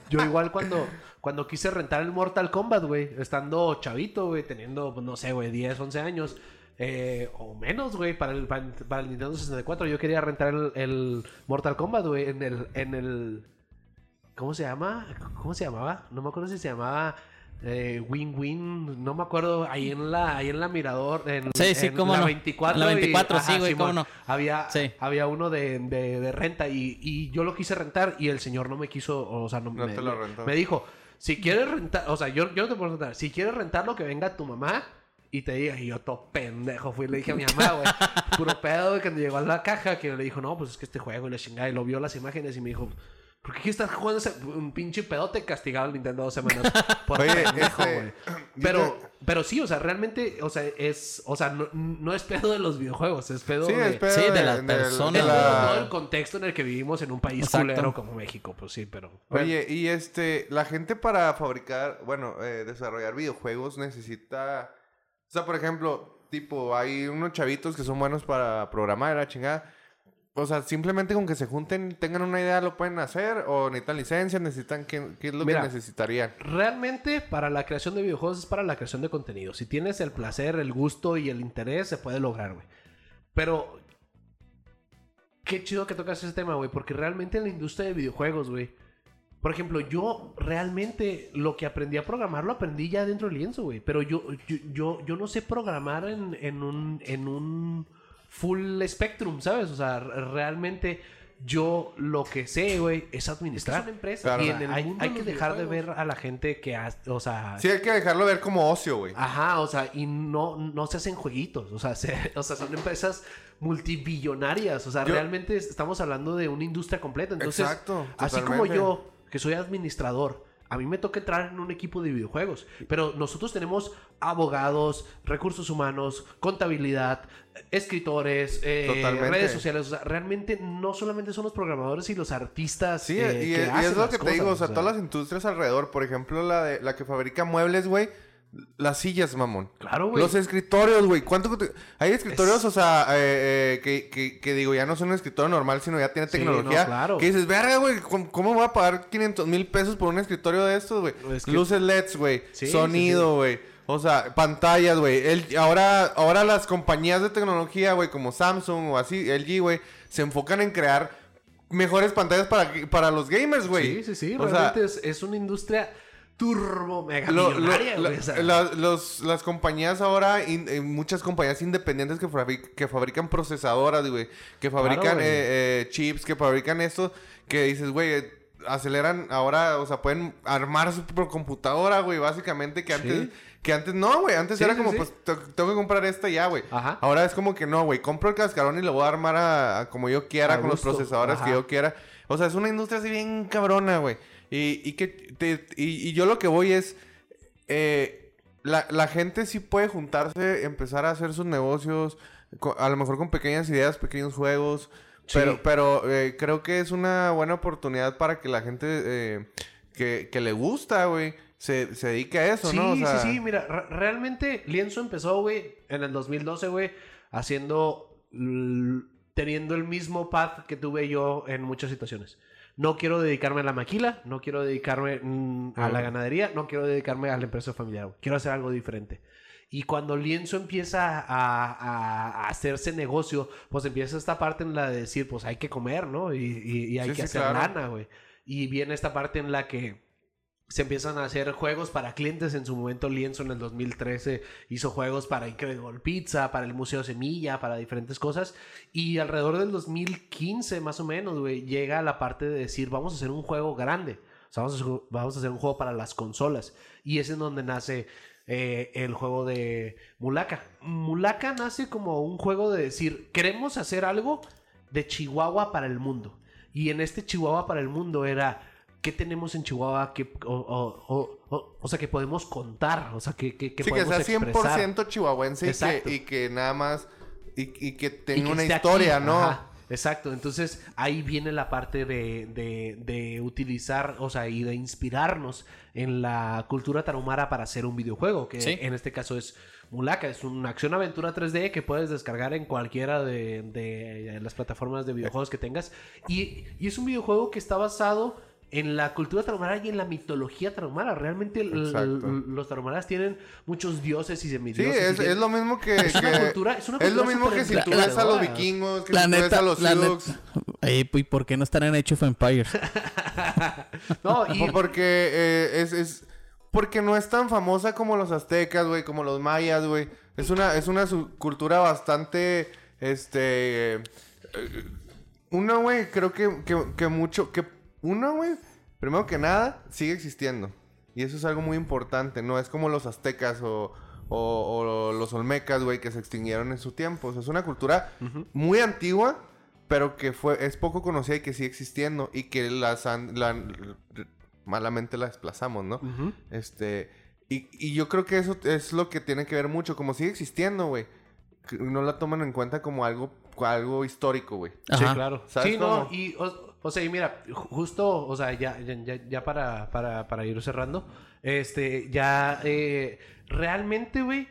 Yo igual cuando, cuando quise rentar el Mortal Kombat, güey, estando chavito, güey, teniendo, pues, no sé, güey, 10, 11 años, eh, o menos, güey, para el, para, para el Nintendo 64, yo quería rentar el, el Mortal Kombat, güey, en el, en el, ¿cómo se llama? ¿Cómo se llamaba? No me acuerdo si se llamaba... Eh, Win Win, no me acuerdo, ahí en la, ahí en la Mirador, en, Sí, sí, en cómo la no. 24. La y- 24, sí, ajá, güey, cómo no. Había, Sí. había uno de, de- de renta y, y yo lo quise rentar y el señor no me quiso, o sea, no, No me, te lo me- rentó. me dijo, si quieres rentar, o sea, yo, yo no te puedo rentar, si quieres rentarlo, que venga tu mamá y te diga, y yo todo pendejo fui y le dije a mi mamá, güey, puro pedo, güey, cuando llegó a la caja, que le dijo, no, pues es que este juego y la chingada, y lo vio las imágenes y me dijo, ¿por qué estás jugando ese un pinche pedote castigado el Nintendo dos semanas? Por Oye, pendejo, este, Pero, pero sí, o sea, realmente, o sea, es, o sea, no, no es pedo de los videojuegos, es pedo Sí, de... es pedo Sí, de de- las personas. de Es la- todo el contexto en el que vivimos en un país Exacto. culero como México, pues sí, pero... Oye, y este, la gente para fabricar, bueno, eh, desarrollar videojuegos necesita, o sea, por ejemplo, tipo, hay unos chavitos que son buenos para programar, la chingada. O sea, simplemente con que se junten, tengan una idea, lo pueden hacer, o necesitan licencias, necesitan, ¿qué, qué es lo Mira. que necesitarían? Realmente, para la creación de videojuegos es para la creación de contenido. Si tienes el placer, el gusto y el interés, se puede lograr, güey. Pero... Qué chido que tocas ese tema, güey, porque realmente en la industria de videojuegos, güey... Por ejemplo, yo realmente lo que aprendí a programar lo aprendí ya dentro del lienzo, güey. Pero yo, yo, yo, yo no sé programar en, en un, en un full spectrum, ¿sabes? O sea, realmente yo lo que sé, güey, es administrar una empresa. Claro. Y En el hay, mundo hay de que dejar de ver a la gente que, ha- o sea... Sí, hay que dejarlo ver como ocio, güey. Ajá, o sea, y no, no se hacen jueguitos, o sea, se- o sea, son empresas multibillonarias, o sea, Yo- realmente estamos hablando de una industria completa, entonces, Exacto, así como yo, que soy administrador, a mí me toca entrar en un equipo de videojuegos, pero nosotros tenemos abogados, recursos humanos, contabilidad, escritores, eh, redes sociales, o sea, realmente no solamente son los programadores y los artistas Sí, eh, y, que y hacen es lo que te digo, cosas, o sea, todas las industrias alrededor, por ejemplo, la de la que fabrica muebles, güey, las sillas, mamón. Claro, güey. Los escritorios, güey. ¿Cuánto te- Hay escritorios, Es- o sea, eh, eh, que, que, que digo, ya no son un escritorio normal, sino ya tiene Sí, tecnología. no, claro. Que dices, verga, güey, ¿cómo, cómo voy a pagar 500 mil pesos por un escritorio de estos, güey? Es que- Luces LEDs, güey. Sí, Sonido, güey. O sea, pantallas, güey. Ahora, ahora las compañías de tecnología, güey, como Samsung o así, LG, güey, se enfocan en crear mejores pantallas para, para los gamers, güey. Sí, sí, sí. O sea, Realmente es, es una industria turbo mega Lo- lo- millonaria, la- güey. o sea. la- los- las compañías ahora, in- eh, muchas compañías independientes que, fabric- que fabrican procesadoras, güey, que fabrican eh, eh, chips, que fabrican esto, que dices, güey, aceleran ahora, o sea, pueden armar su propia computadora, güey, básicamente, que antes, Sí. que antes no, güey, antes Sí, era sí, como, sí. pues, te- tengo que comprar esta ya, güey. Ahora es como que no, güey, compro el cascarón y lo voy a armar a, a como yo quiera, A con los gusto. procesadores que yo quiera. O sea, es una industria así bien cabrona, güey. Y, y que te- y, y yo lo que voy es. eh, la, la gente sí puede juntarse, empezar a hacer sus negocios, a lo mejor con pequeñas ideas, pequeños juegos. Sí. Pero, pero eh, creo que es una buena oportunidad para que la gente eh, que, que le gusta, güey, se, se dedique a eso, sí, ¿no? O sea, sí, sí. Mira, re- realmente Lienzo empezó, güey, en el 2012, güey, haciendo... teniendo el mismo path que tuve yo en muchas situaciones. No quiero dedicarme a la maquila, no quiero dedicarme mm, a la ganadería, no quiero dedicarme a la empresa familiar. Quiero hacer algo diferente. Y cuando Lienzo empieza a, a- a hacerse negocio, pues empieza esta parte en la de decir, pues hay que comer, ¿no? Y, y- y hay Sí, que sí, hacer claro. lana, güey. Y viene esta parte en la que se empiezan a hacer juegos para clientes. En su momento, Lienzo en el 2013 hizo juegos para Incredible Pizza, para el Museo Semilla, para diferentes cosas. Y alrededor del 2015, más o menos, llega la parte de decir, vamos a hacer un juego grande. O sea, vamos a, vamos a hacer un juego para las consolas. Y es en donde nace eh, el juego de Mulaka. Mulaka nace como un juego de decir, queremos hacer algo de Chihuahua para el mundo. Y en este Chihuahua para el mundo era, ¿qué tenemos en Chihuahua que, o, o- o- o- o sea, que podemos contar? O sea, que, que, que sí, que podemos sea 100% expresar? chihuahuense y que, y que nada más. Y, y que Y tenga que una esté aquí. historia, ¿no? Ajá, exacto. Entonces ahí viene la parte de, de- de utilizar, o sea, y de inspirarnos en la cultura tarahumara para hacer un videojuego, que Sí. en este caso es Mulaka. Es una acción-aventura 3D que puedes descargar en cualquiera de, de las plataformas de videojuegos que tengas. Y, y es un videojuego que está basado en la cultura tarahumara y en la mitología tarahumara. Realmente los tarahumaras tienen muchos dioses y Sí, semidioses. es, y bien- es lo mismo que. Es una que- cultura- es una es lo mismo que si tú ves a los vikingos, que La si tú ves a los. Ey, ¿y por qué no están en Age of Empires? No, y, Po- Porque eh, es, es- Porque no es tan famosa como los aztecas, güey, como los mayas, güey. Es una, es una cultura bastante. Este. eh, una, güey, creo que, que, que mucho. Que una, güey, primero que nada, sigue existiendo. Y eso es algo muy importante. No es como los aztecas o, o- o los olmecas, güey, que se extinguieron en su tiempo. O sea, es una cultura muy antigua, pero que fue, es poco conocida y que sigue existiendo. Y que las han- la- malamente la desplazamos, ¿no? Este. Y, y yo creo que eso es lo que tiene que ver mucho. Como sigue existiendo, güey. No la toman en cuenta como algo, algo histórico, güey. Sí, claro. ¿Sabes Sí, no, y, o, o sea, y mira, ju- justo, o sea, ya, ya, ya- para, para, para ir cerrando, este, ya, eh, realmente, güey,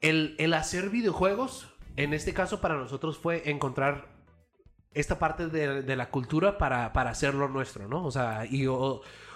el, el hacer videojuegos, en este caso para nosotros fue encontrar esta parte de, de la cultura para, para hacerlo nuestro, ¿no? O sea, y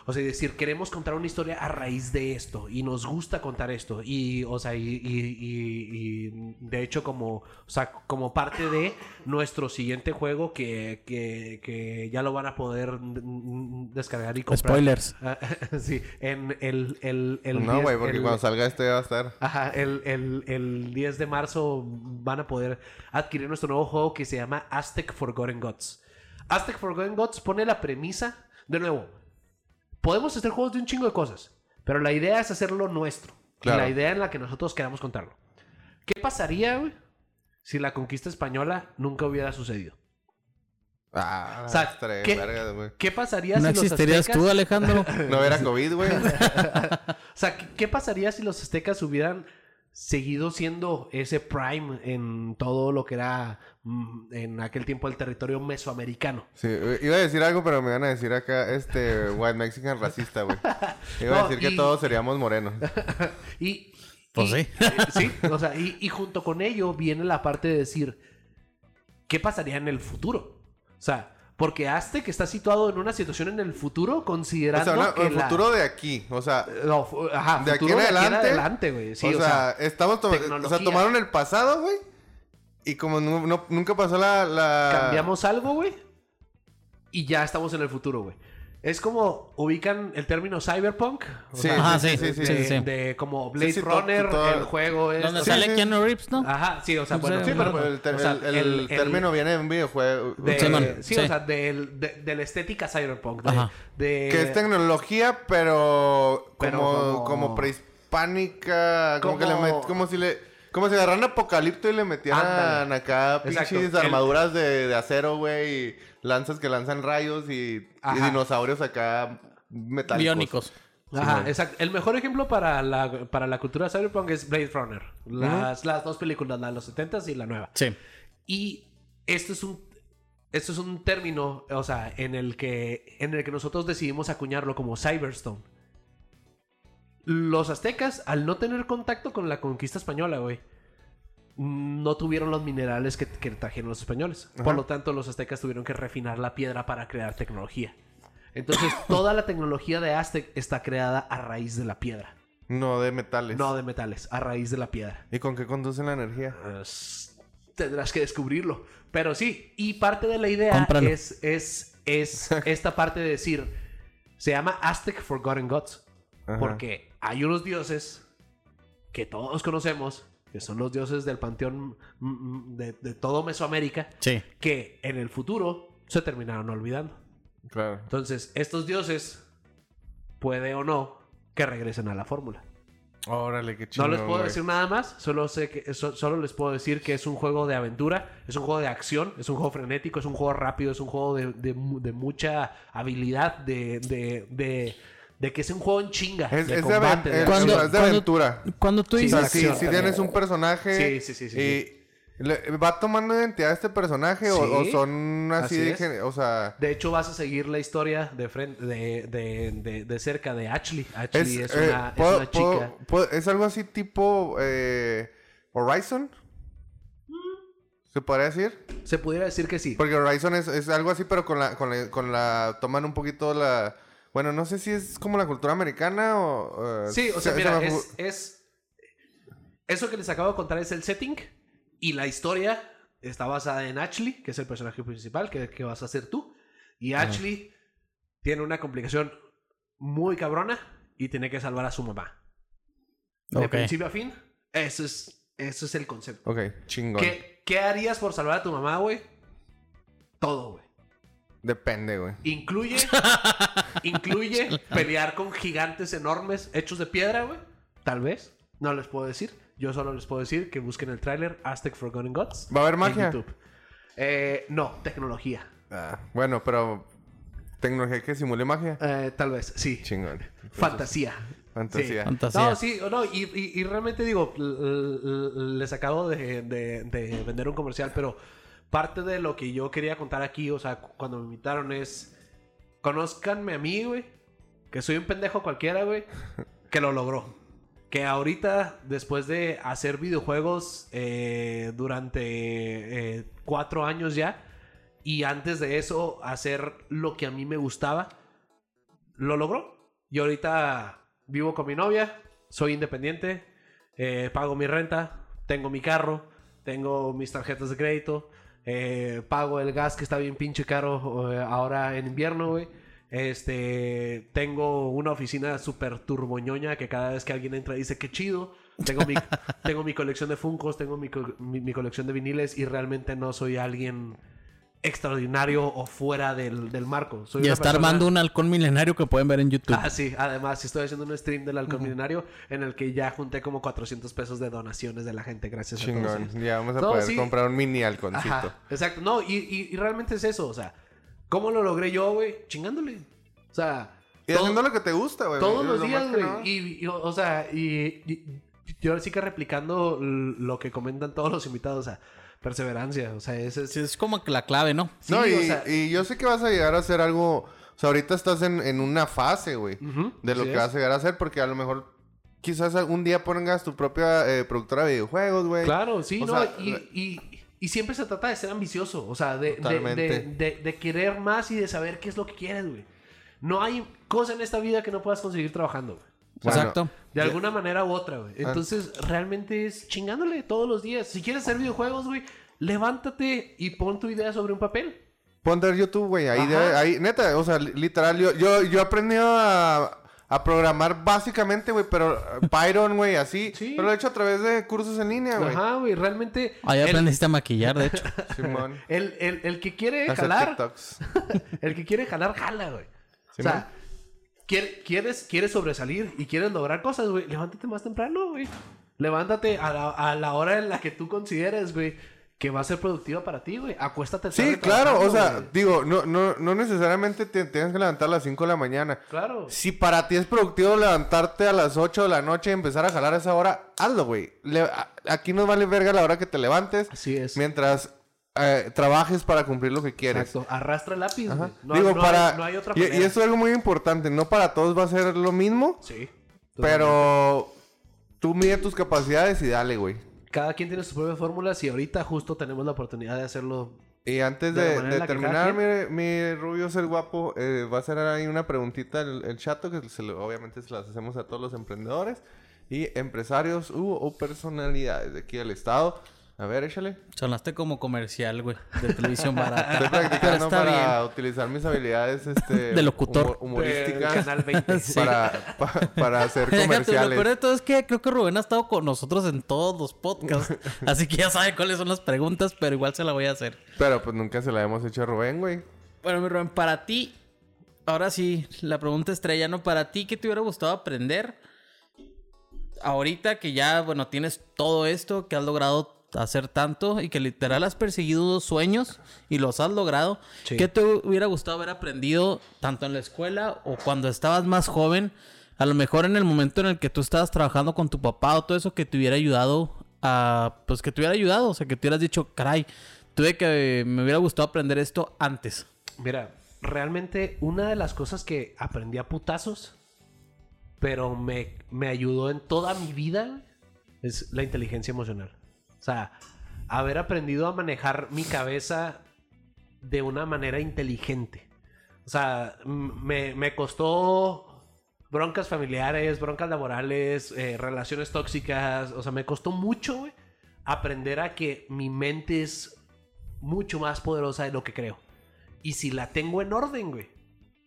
o sea, decir, queremos contar una historia a raíz de esto y nos gusta contar esto y, o sea, y, y- y- y, de hecho como, o sea, como parte de nuestro siguiente juego que, que, que ya lo van a poder descargar y comprar. Spoilers. Ah, sí, en el... el, el no, 10 güey, porque el- cuando salga este va a estar. Ajá, el, el, el 10 de marzo van a poder adquirir nuestro nuevo juego que se llama Aztec Forgotten Gods. Aztec Forgotten Gods pone la premisa, de nuevo, podemos hacer juegos de un chingo de cosas, pero la idea es hacerlo nuestro. Y Claro. la idea en la que nosotros queramos contarlo. ¿Qué pasaría, güey, si la conquista española nunca hubiera sucedido? Ah, O sea, ¿qué- vergas, güey. ¿Qué pasaría ¿No si los existirías aztecas... tú, Alejandro? No era COVID, güey. O sea, ¿qué, qué pasaría si los aztecas hubieran seguido siendo ese prime en todo lo que era mm, en aquel tiempo el territorio mesoamericano? Sí, eh, iba a decir algo, pero me van a decir acá, este, white mexican racista, güey. Iba a decir que todos seríamos morenos. Y, Pues y- sí. eh, sí, o sea, y, y junto con ello viene la parte de decir, ¿qué pasaría en el futuro? O sea, porque Aztec está situado en una situación en el futuro O considerando sea, una- que el la- futuro de aquí, o sea, No, ajá, de aquí en adelante. adelante, güey. Sí, o, sea, estamos to- o sea, tomaron el pasado, güey, Y como no- nunca pasó la... la... Cambiamos algo, güey. Y ya estamos en el futuro, güey. Es como ubican el término cyberpunk. O Sí, sea, Ajá, sí, sí, sí, sí, de, sí, sí. de como Blade Sí, sí, to- Runner, todo- el juego es. Donde sale sí. Keanu Reeves, ¿no? Ajá, sí, o sea, bueno. sí, Pero perdón. el, ter- O sea, el- el término viene de un videojuego. de, sí, sí. o sea, del- de, de la estética cyberpunk. De, Ajá. de- Que es tecnología, pero, Pero como, como- prehispánica. Como, que le met- como si le. Como si agarraran Apocalipto y le metieran Ándale. acá pinches El- armaduras de, de acero, güey. Y lanzas que lanzan rayos y, y dinosaurios acá metálicos. Biónicos. Ajá, exacto. El mejor ejemplo para la, para la cultura cyberpunk es Blade Runner. Las, las dos películas, la de los 70s y la nueva. Sí. Y esto es un esto es un término, o sea, en el que en el que nosotros decidimos acuñarlo como Cyberstone. Los aztecas, al no tener contacto con la conquista española, güey, no tuvieron los minerales que, que trajeron los españoles. Por lo tanto, los aztecas tuvieron que refinar la piedra para crear tecnología. Entonces, toda la tecnología de Aztec está creada a raíz de la piedra, No de metales. no de metales, a raíz de la piedra. ¿Y con qué conducen la energía? Pues, tendrás que descubrirlo. Pero sí, y parte de la idea Cómpralo. es, es, es esta parte de decir, se llama Aztec Forgotten Gods. Ajá. Porque hay unos dioses que todos conocemos, que son los dioses del panteón de, de todo Mesoamérica, Sí. que en el futuro se terminaron olvidando. Claro. Entonces, estos dioses, puede o no, que regresen a la fórmula. Órale, qué No chido. les puedo decir nada más, solo sé que so- solo les puedo decir que es un juego de aventura, es un juego de acción, es un juego frenético, es un juego rápido, es un juego de, de de mucha habilidad, de, de, de, que es un juego en chinga, Es, de es de, combate, aven- de es- Cuando- es de cuando- aventura. Cuando tú Sí, O sea, dices... si también. tienes un personaje Sí, sí, sí, sí, y le- va tomando identidad este personaje o, Sí, o son así, así de o sea, De hecho, vas a seguir la historia de, frente, de, de, de, de cerca de Ashley. Ashley es, eh, una, es ¿puedo- una puedo- chica. puedo- es algo así tipo eh, Horizon. ¿Se podría decir? Se pudiera decir que sí. Porque Horizon es, es algo así, pero con la, con la, con la, toman un poquito la, bueno, no sé si es como la cultura americana o... eh, Sí, o sea, se- mira, se me es. Eso que les acabo de contar es el setting y la historia está basada en Ashley, que es el personaje principal, que, que vas a ser tú. Y Ashley tiene una complicación muy cabrona y tiene que salvar a su mamá. De principio a fin, eso es, eso es el concepto. Ok, chingón. ¿Qué, ¿Qué harías por salvar a tu mamá, güey? Todo, güey. Depende, güey. Incluye, incluye pelear con gigantes enormes hechos de piedra, güey. Tal vez. No les puedo decir. Yo solo les puedo decir que busquen el tráiler Aztec Forgotten Gods. ¿Va a haber en magia? YouTube. Eh, no, tecnología. Ah, bueno, pero tecnología que simule magia. Eh, tal vez, sí. Chingón. Fantasía. Fantasía. Sí. Fantasía. No, sí, no, y, y- y realmente digo, les acabo de, de- de vender un comercial, pero parte de lo que yo quería contar aquí, o sea, cu- cuando me invitaron es, conózcanme a mí, güey, que soy un pendejo cualquiera, güey, que lo logró. Que ahorita, después de hacer videojuegos eh, durante eh, cuatro años ya, y antes de eso hacer lo que a mí me gustaba, lo logró. Y ahorita vivo con mi novia, soy independiente, eh, pago mi renta, tengo mi carro, tengo mis tarjetas de crédito, eh, pago el gas que está bien pinche caro eh, ahora en invierno, güey. Este, tengo una oficina súper turboñoña que cada vez que alguien entra dice que chido. Tengo mi, tengo mi colección de Funkos, tengo mi, co- mi- mi colección de viniles y realmente no soy alguien extraordinario o fuera del, del marco. Soy una está persona- armando un halcón milenario que pueden ver en YouTube. Ah, sí. Además, estoy haciendo un stream del halcón milenario en el que ya junté como 400 pesos de donaciones de la gente. Gracias a todos Chingón. Ya vamos a No, poder sí. comprar un mini halconcito. Ajá. Exacto. No, y, y- y realmente es eso. O sea, ¿cómo lo logré yo, güey? Chingándole. O sea... Y todo- haciendo lo que te gusta, güey. todos Lo los días, güey. Y, y, o sea, y, y- yo ahora sí que replicando lo que comentan todos los invitados. O sea, perseverancia. O sea, ese es... Sí, es como que la clave, ¿no? Sí, no, y, o sea- y yo sé que vas a llegar a hacer algo. O sea, ahorita estás en, en una fase, güey. De lo que es. vas a llegar a hacer, porque a lo mejor quizás algún día pongas tu propia eh, productora de videojuegos, güey. Claro, sí, O no, sea, y, y- y siempre se trata de ser ambicioso, o sea, de, de- de- de querer más y de saber qué es lo que quieres, güey. No hay cosa en esta vida que no puedas conseguir trabajando, güey. Bueno, Exacto. De alguna manera u otra, güey. Entonces, realmente es chingándole todos los días. Si quieres hacer videojuegos, güey, levántate y pon tu idea sobre un papel. Ponte a ver YouTube, güey. Ahí, ahí, neta, o sea, li- literal, yo, yo, yo aprendí a, a programar básicamente, güey, pero eh, Python, güey, así. Sí. Pero lo he hecho a través de cursos en línea, güey. Ajá, güey, realmente. Ahí el- aprendiste a maquillar, de hecho. Simón. El, el, el que quiere Hacer jalar, TikToks. el que quiere jalar, jala, güey. o sea, quieres, quieres sobresalir y quieres lograr cosas, güey. Levántate más temprano, güey. Levántate a la, a la hora en la que tú consideres, güey, que va a ser productiva para ti, güey. Acuéstate Sí, claro, o sea, güey. digo, no, no, no necesariamente te tienes que levantar a las 5 de la mañana. Claro. Si para ti es productivo levantarte a las 8 de la noche y empezar a jalar a esa hora, hazlo, güey. Le- aquí no vale verga la hora que te levantes Así es. mientras eh, trabajes para cumplir lo que quieres. Exacto. Arrastra el lápiz, güey. No, Digo, no para... hay, no hay otra y, manera. y esto es algo muy importante. No para todos va a ser lo mismo, Sí. pero tú mide tus capacidades y dale, güey. Cada quien tiene sus propias fórmulas y ahorita justo tenemos la oportunidad de hacerlo. Y antes De la de, manera de en la que terminar, mi, mi rubio ser guapo, eh, va a hacer ahí una preguntita el, el chato que se lo- obviamente se las hacemos a todos los emprendedores y empresarios u, o personalidades de aquí del estado. A ver, échale. Sonaste como comercial, güey, de televisión barata. Estoy Pero practicando está para bien. utilizar mis habilidades este, De locutor. humor- humorísticas Canal 20. para, pa- para hacer Fíjate, lo comerciales. peor de todo es que creo que Rubén ha estado con nosotros en todos los podcasts. así que ya sabe cuáles son las preguntas, pero igual se la voy a hacer. Pero pues nunca se la hemos hecho a Rubén, güey. Bueno, mi Rubén, para ti, ahora sí, la pregunta estrella, ¿no? Para ti, ¿qué te hubiera gustado aprender? Ahorita que ya, bueno, tienes todo esto, que has logrado hacer tanto y que literal has perseguido sueños y los has logrado. Sí. ¿Qué te hubiera gustado haber aprendido tanto en la escuela o cuando estabas más joven? A lo mejor en el momento en el que tú estabas trabajando con tu papá o todo eso que te hubiera ayudado a, pues que te hubiera ayudado, o sea, que te hubieras dicho, caray, tuve que, me hubiera gustado aprender esto antes. Mira, realmente una de las cosas que aprendí a putazos, pero me, me ayudó en toda mi vida, es la inteligencia emocional. O sea, haber aprendido a manejar mi cabeza de una manera inteligente. O sea, me, me costó broncas familiares, broncas laborales, eh, relaciones tóxicas. O sea, me costó mucho, güey, aprender a que mi mente es mucho más poderosa de lo que creo. Y si la tengo en orden, güey,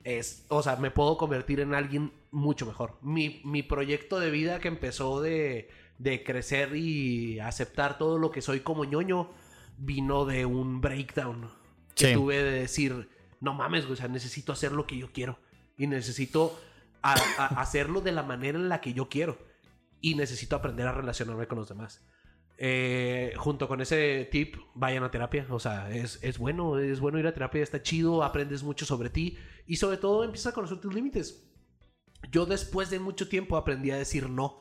es, o sea, me puedo convertir en alguien mucho mejor. Mi, mi proyecto de vida que empezó de, de crecer y aceptar todo lo que soy como ñoño, vino de un breakdown que Sí. tuve de decir, no mames, güey, o sea, necesito hacer lo que yo quiero. Y necesito a- a- hacerlo de la manera en la que yo quiero. Y necesito aprender a relacionarme con los demás. Eh, junto con ese tip, vayan a terapia. O sea, es, es bueno, es bueno ir a terapia, está chido, aprendes mucho sobre ti y sobre todo empiezas a conocer tus límites. Yo después de mucho tiempo aprendí a decir no.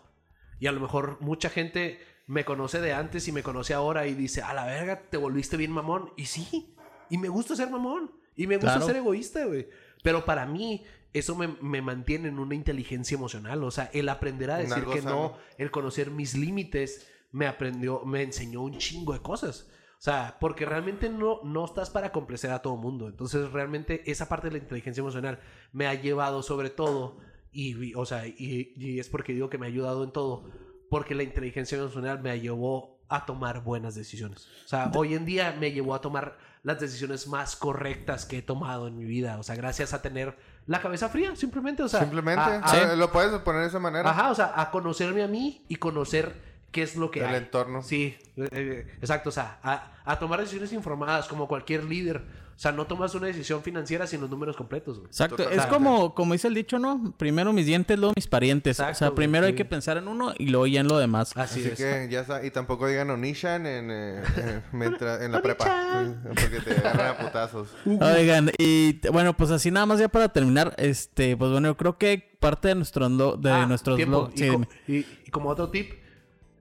Y a lo mejor mucha gente me conoce de antes y me conoce ahora y dice, a la verga, te volviste bien mamón. Y sí, y me gusta ser mamón. Y me gusta Claro. ser egoísta, güey. Pero para mí, eso me, me mantiene en una inteligencia emocional. O sea, el aprender a decir que sano. no, el conocer mis límites, me aprendió, me enseñó un chingo de cosas. O sea, porque realmente no, no estás para complacer a todo mundo. Entonces, realmente esa parte de la inteligencia emocional me ha llevado sobre todo, y, o sea, y, y es porque digo que me ha ayudado en todo, porque la inteligencia emocional me llevó a tomar buenas decisiones. O sea, hoy en día me llevó a tomar las decisiones más correctas que he tomado en mi vida. O sea, gracias a tener la cabeza fría, simplemente. O sea, Simplemente. a- a- Lo puedes poner de esa manera. Ajá, o sea, a conocerme a mí y conocer qué es lo que El hay. entorno. Sí, eh, eh, exacto, o sea, a tomar decisiones informadas como cualquier líder. O sea, no tomas una decisión financiera sin los números completos. güey. Exacto, es como, como dice el dicho, ¿no? Primero mis dientes, luego mis parientes. o sea, güey, primero hay sí. que pensar en uno y luego ya en lo demás. Así, Así es. que ya está. Y tampoco digan Onishan en, eh, eh, mientras- en la prepa. Porque te agarran a putazos. Oigan, y bueno, pues así nada más ya para terminar, este, pues bueno, yo creo que parte de nuestro de Ah, nuestros tiempo. lo- y, sí, co- dime. y- y como otro tip,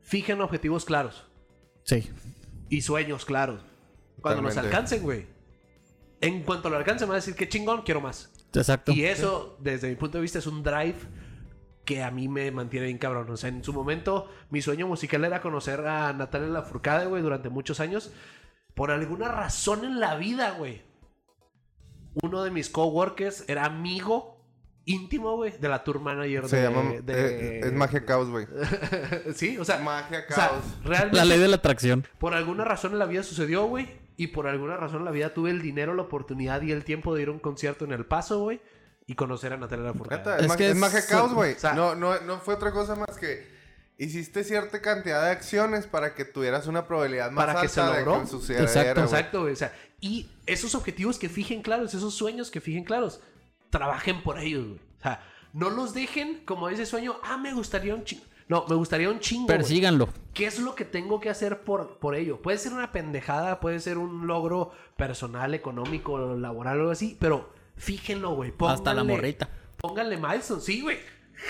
fijen objetivos claros sí. y sueños claros. Cuando los Totalmente. alcancen, güey. En cuanto lo alcancen, van a decir que chingón, quiero más. Exacto. Y eso, desde mi punto de vista, es un drive que a mí me mantiene bien cabrón. O sea, en su momento, mi sueño musical era conocer a Natalia Lafourcade, güey, durante muchos años. Por alguna razón en la vida, güey. Uno de mis coworkers era amigo íntimo, güey, de la tour manager Se de... llama... de- eh, es magia caos, güey. sí, o sea... Magia o sea, caos. realmente... La ley de la atracción. Por alguna razón en la vida sucedió, güey. Y por alguna razón en la vida tuve el dinero, la oportunidad y el tiempo de ir a un concierto en El Paso, güey. Y conocer a Natalia Lafourcade. es, Es que es es- magia caos, güey. o sea- no, no, no fue otra cosa más que hiciste cierta cantidad de acciones para que tuvieras una probabilidad más Para que alta se de logró. que sucediera, Exacto. Exacto, güey. O sea, y esos objetivos que fijen claros, esos sueños que fijen claros, trabajen por ellos, güey. O sea, no los dejen como ese sueño, ah, me gustaría un chingo. No, me gustaría un chingo. Persíganlo. ¿Qué es lo que tengo que hacer por, por ello? Puede ser una pendejada, puede ser un logro personal, económico, laboral algo así, pero fíjenlo, güey. Hasta la morrita. Pónganle milestone, sí, güey.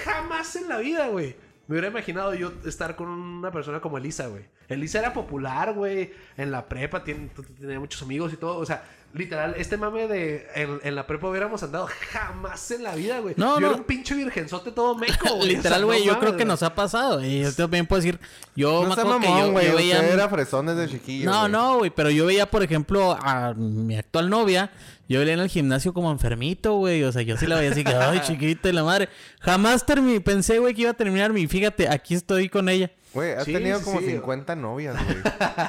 Jamás en la vida, güey. Me hubiera imaginado yo estar con una persona como Elisa, güey. Elisa era popular, güey. En la prepa tiene- tenía muchos amigos y todo. O sea, literal, este mame de en, en la prepa hubiéramos andado jamás en la vida, güey. No, yo no. era un pinche virgenzote todo meco, güey. O sea, Literal, no güey, yo mames, creo que nos ha pasado. Y yo también puedo decir, yo No me que yo, güey. yo Usted veía... era fresón desde chiquillo, No, güey. no, güey, pero yo veía, por ejemplo, a mi actual novia, yo veía en el gimnasio como enfermito, güey, o sea, yo sí la veía así que, ay, chiquita y la madre. Jamás terminé, pensé, güey, que iba a terminar mi, fíjate, aquí estoy con ella. Güey, has Sí, tenido sí, como sí. 50 novias, güey.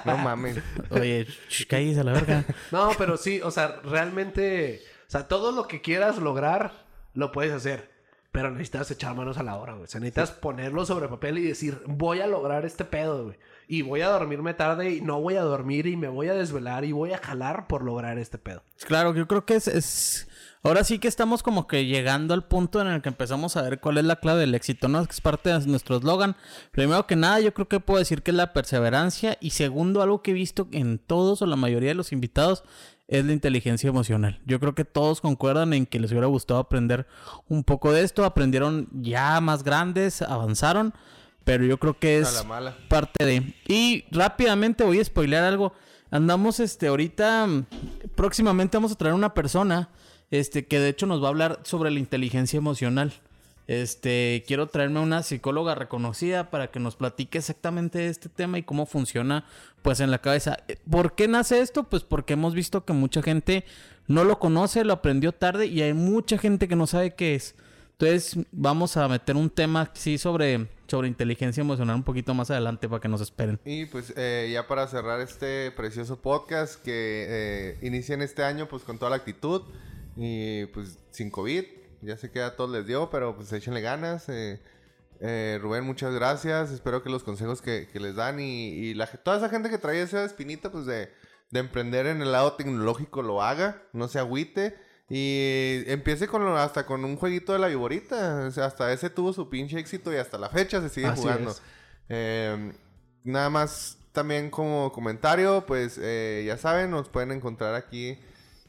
no mames. Oye, cállese a la verga. No, pero sí, o sea, realmente, o sea, todo lo que quieras lograr, lo puedes hacer. Pero necesitas echar manos a la obra, güey. O sea, necesitas ponerlo sobre papel y decir, voy a lograr este pedo, güey. Y voy a dormirme tarde y no voy a dormir y me voy a desvelar y voy a jalar por lograr este pedo. Claro, yo creo que es, es- Ahora sí que estamos como que llegando al punto en el que empezamos a ver cuál es la clave del éxito, ¿no? Que es parte de nuestro eslogan. Primero que nada, yo creo que puedo decir que es la perseverancia. Y segundo, algo que he visto en todos o la mayoría de los invitados es la inteligencia emocional. Yo creo que todos concuerdan en que les hubiera gustado aprender un poco de esto. Aprendieron ya más grandes, avanzaron. Pero yo creo que es la mala. parte de. Y rápidamente voy a spoilear algo. Andamos, este, ahorita, mm, próximamente vamos a traer una persona, este, que de hecho nos va a hablar sobre la inteligencia emocional. Este, quiero traerme a una psicóloga reconocida para que nos platique exactamente este tema y cómo funciona, pues, en la cabeza. ¿Por qué nace esto? Pues porque hemos visto que mucha gente no lo conoce, lo aprendió tarde y hay mucha gente que no sabe qué es. Entonces, vamos a meter un tema, sí, sobre, sobre inteligencia emocional un poquito más adelante para que nos esperen. Y pues eh, ya para cerrar este precioso podcast que eh, inician este año pues con toda la actitud y pues sin COVID. Ya sé que a todos les dio, pero pues échenle ganas. eh, eh, Rubén, muchas gracias. Espero que los consejos que, que les dan y, y la, toda esa gente que trae esa espinita pues de, de emprender en el lado tecnológico lo haga, no se agüite. Y empiece con hasta con un jueguito de la viborita. O sea, hasta ese tuvo su pinche éxito y hasta la fecha se sigue Así jugando. Eh, nada más también como comentario, pues eh, ya saben, nos pueden encontrar aquí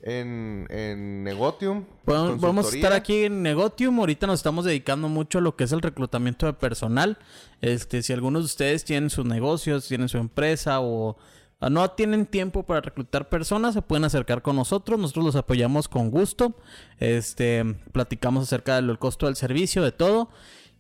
en, en Negotium. Podemos consultoría. estar aquí en Negotium. Ahorita nos estamos dedicando mucho a lo que es el reclutamiento de personal. Este, si algunos de ustedes tienen sus negocios, tienen su empresa o o no tienen tiempo para reclutar personas, se pueden acercar con nosotros. Nosotros los apoyamos con gusto. Este, platicamos acerca del costo del servicio, de todo.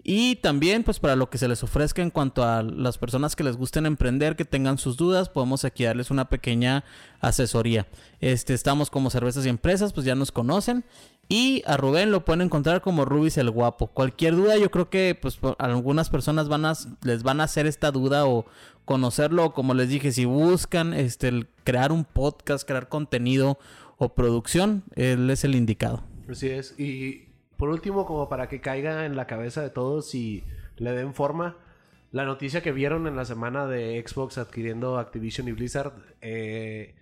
Y también, pues, para lo que se les ofrezca en cuanto a las personas que les gusten emprender, que tengan sus dudas, podemos aquí darles una pequeña asesoría. Este, estamos como cervezas y empresas, pues ya nos conocen. Y a Rubén lo pueden encontrar como Rubis el Guapo. Cualquier duda, yo creo que pues algunas personas van a, les van a hacer esta duda o conocerlo. Como les dije, si buscan este, crear un podcast, crear contenido o producción, él es el indicado. Así es. Y por último, como para que caiga en la cabeza de todos y le den forma, la noticia que vieron en la semana de Xbox adquiriendo Activision y Blizzard, eh,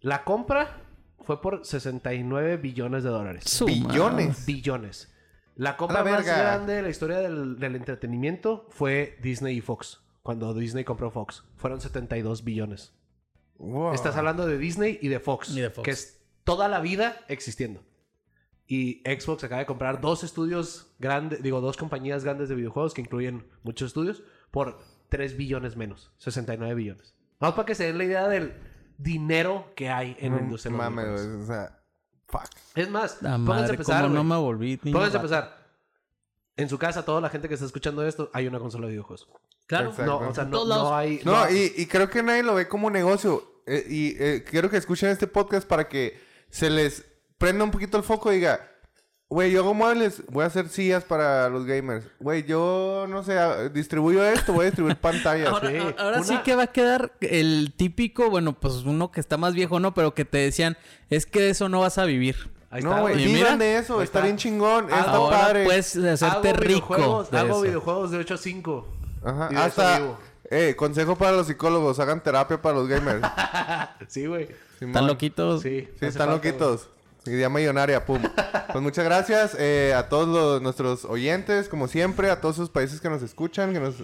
la compra fue por 69 billones de dólares. Billones. Billones. La compra la más grande de la historia del, del entretenimiento fue Disney y Fox. Cuando Disney compró Fox. Fueron 72 billones. Wow. Estás hablando de Disney y de Fox. Y de Fox. Que es toda la vida existiendo. Y Xbox acaba de comprar dos estudios grandes, digo, dos compañías grandes de videojuegos que incluyen muchos estudios por 3 billones menos, 69 billones. Vamos para que se den la idea del dinero que hay en la No industria. mames, o sea, fuck. Es más, La pónganse a cómo no me volví. Pónganse a empezar. En su casa, toda la gente que está escuchando esto, hay una consola de videojuegos. Claro. Exacto. No, o sea, no, hay. No, y, y creo que nadie lo ve como negocio. Eh, y eh, quiero que escuchen este podcast para que se les prenda un poquito el foco y diga, Güey, yo hago muebles, voy a hacer sillas para los gamers. Güey, yo no sé, distribuyo esto, voy a distribuir pantallas. Ahora, Sí. ahora Una- sí que va a quedar el típico, bueno, pues uno que está más viejo, ¿no? Pero que te decían, es que de eso no vas a vivir. Ahí no, está, güey, güey. vivan Mira, de eso, está está. bien chingón, Ah, está Ahora padre. puedes hacerte hago rico videojuegos, de hago eso. videojuegos de 8 a 5. Ajá, Y hasta, vivo. eh, consejo para los psicólogos, hagan terapia para los gamers. Sí, güey. ¿Están loquitos? Sí. Sí, están falta, loquitos. Idea millonaria, pum. Pues muchas gracias eh, a todos los- nuestros oyentes, como siempre, a todos esos países que nos escuchan, que nos,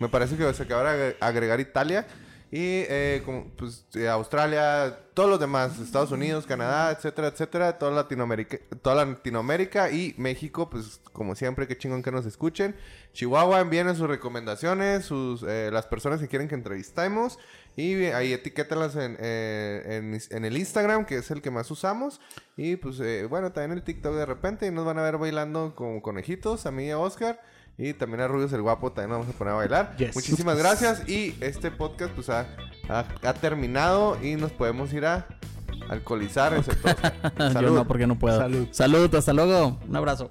me parece que se acaba de agregar Italia y eh, como, pues, eh, Australia, todos los demás, Estados Unidos, Canadá, etcétera, etcétera, toda Latinoamérica, toda Latinoamérica y México, pues como siempre, qué chingón que nos escuchen. Chihuahua, envíen sus recomendaciones, sus eh, las personas que quieren que entrevistemos y ahí etiquétalas en, eh, en, en el Instagram, que es el que más usamos. Y pues eh, bueno, también el TikTok de repente y nos van a ver bailando como conejitos, a mí y a Oscar. Y también a Rubius el Guapo también nos vamos a poner a bailar. Yes. Muchísimas gracias. Y este podcast pues ha, ha- ha terminado y nos podemos ir a alcoholizar. Oscar. Yo Salud. no, porque no puedo. Salud. Salud, hasta luego. Un abrazo.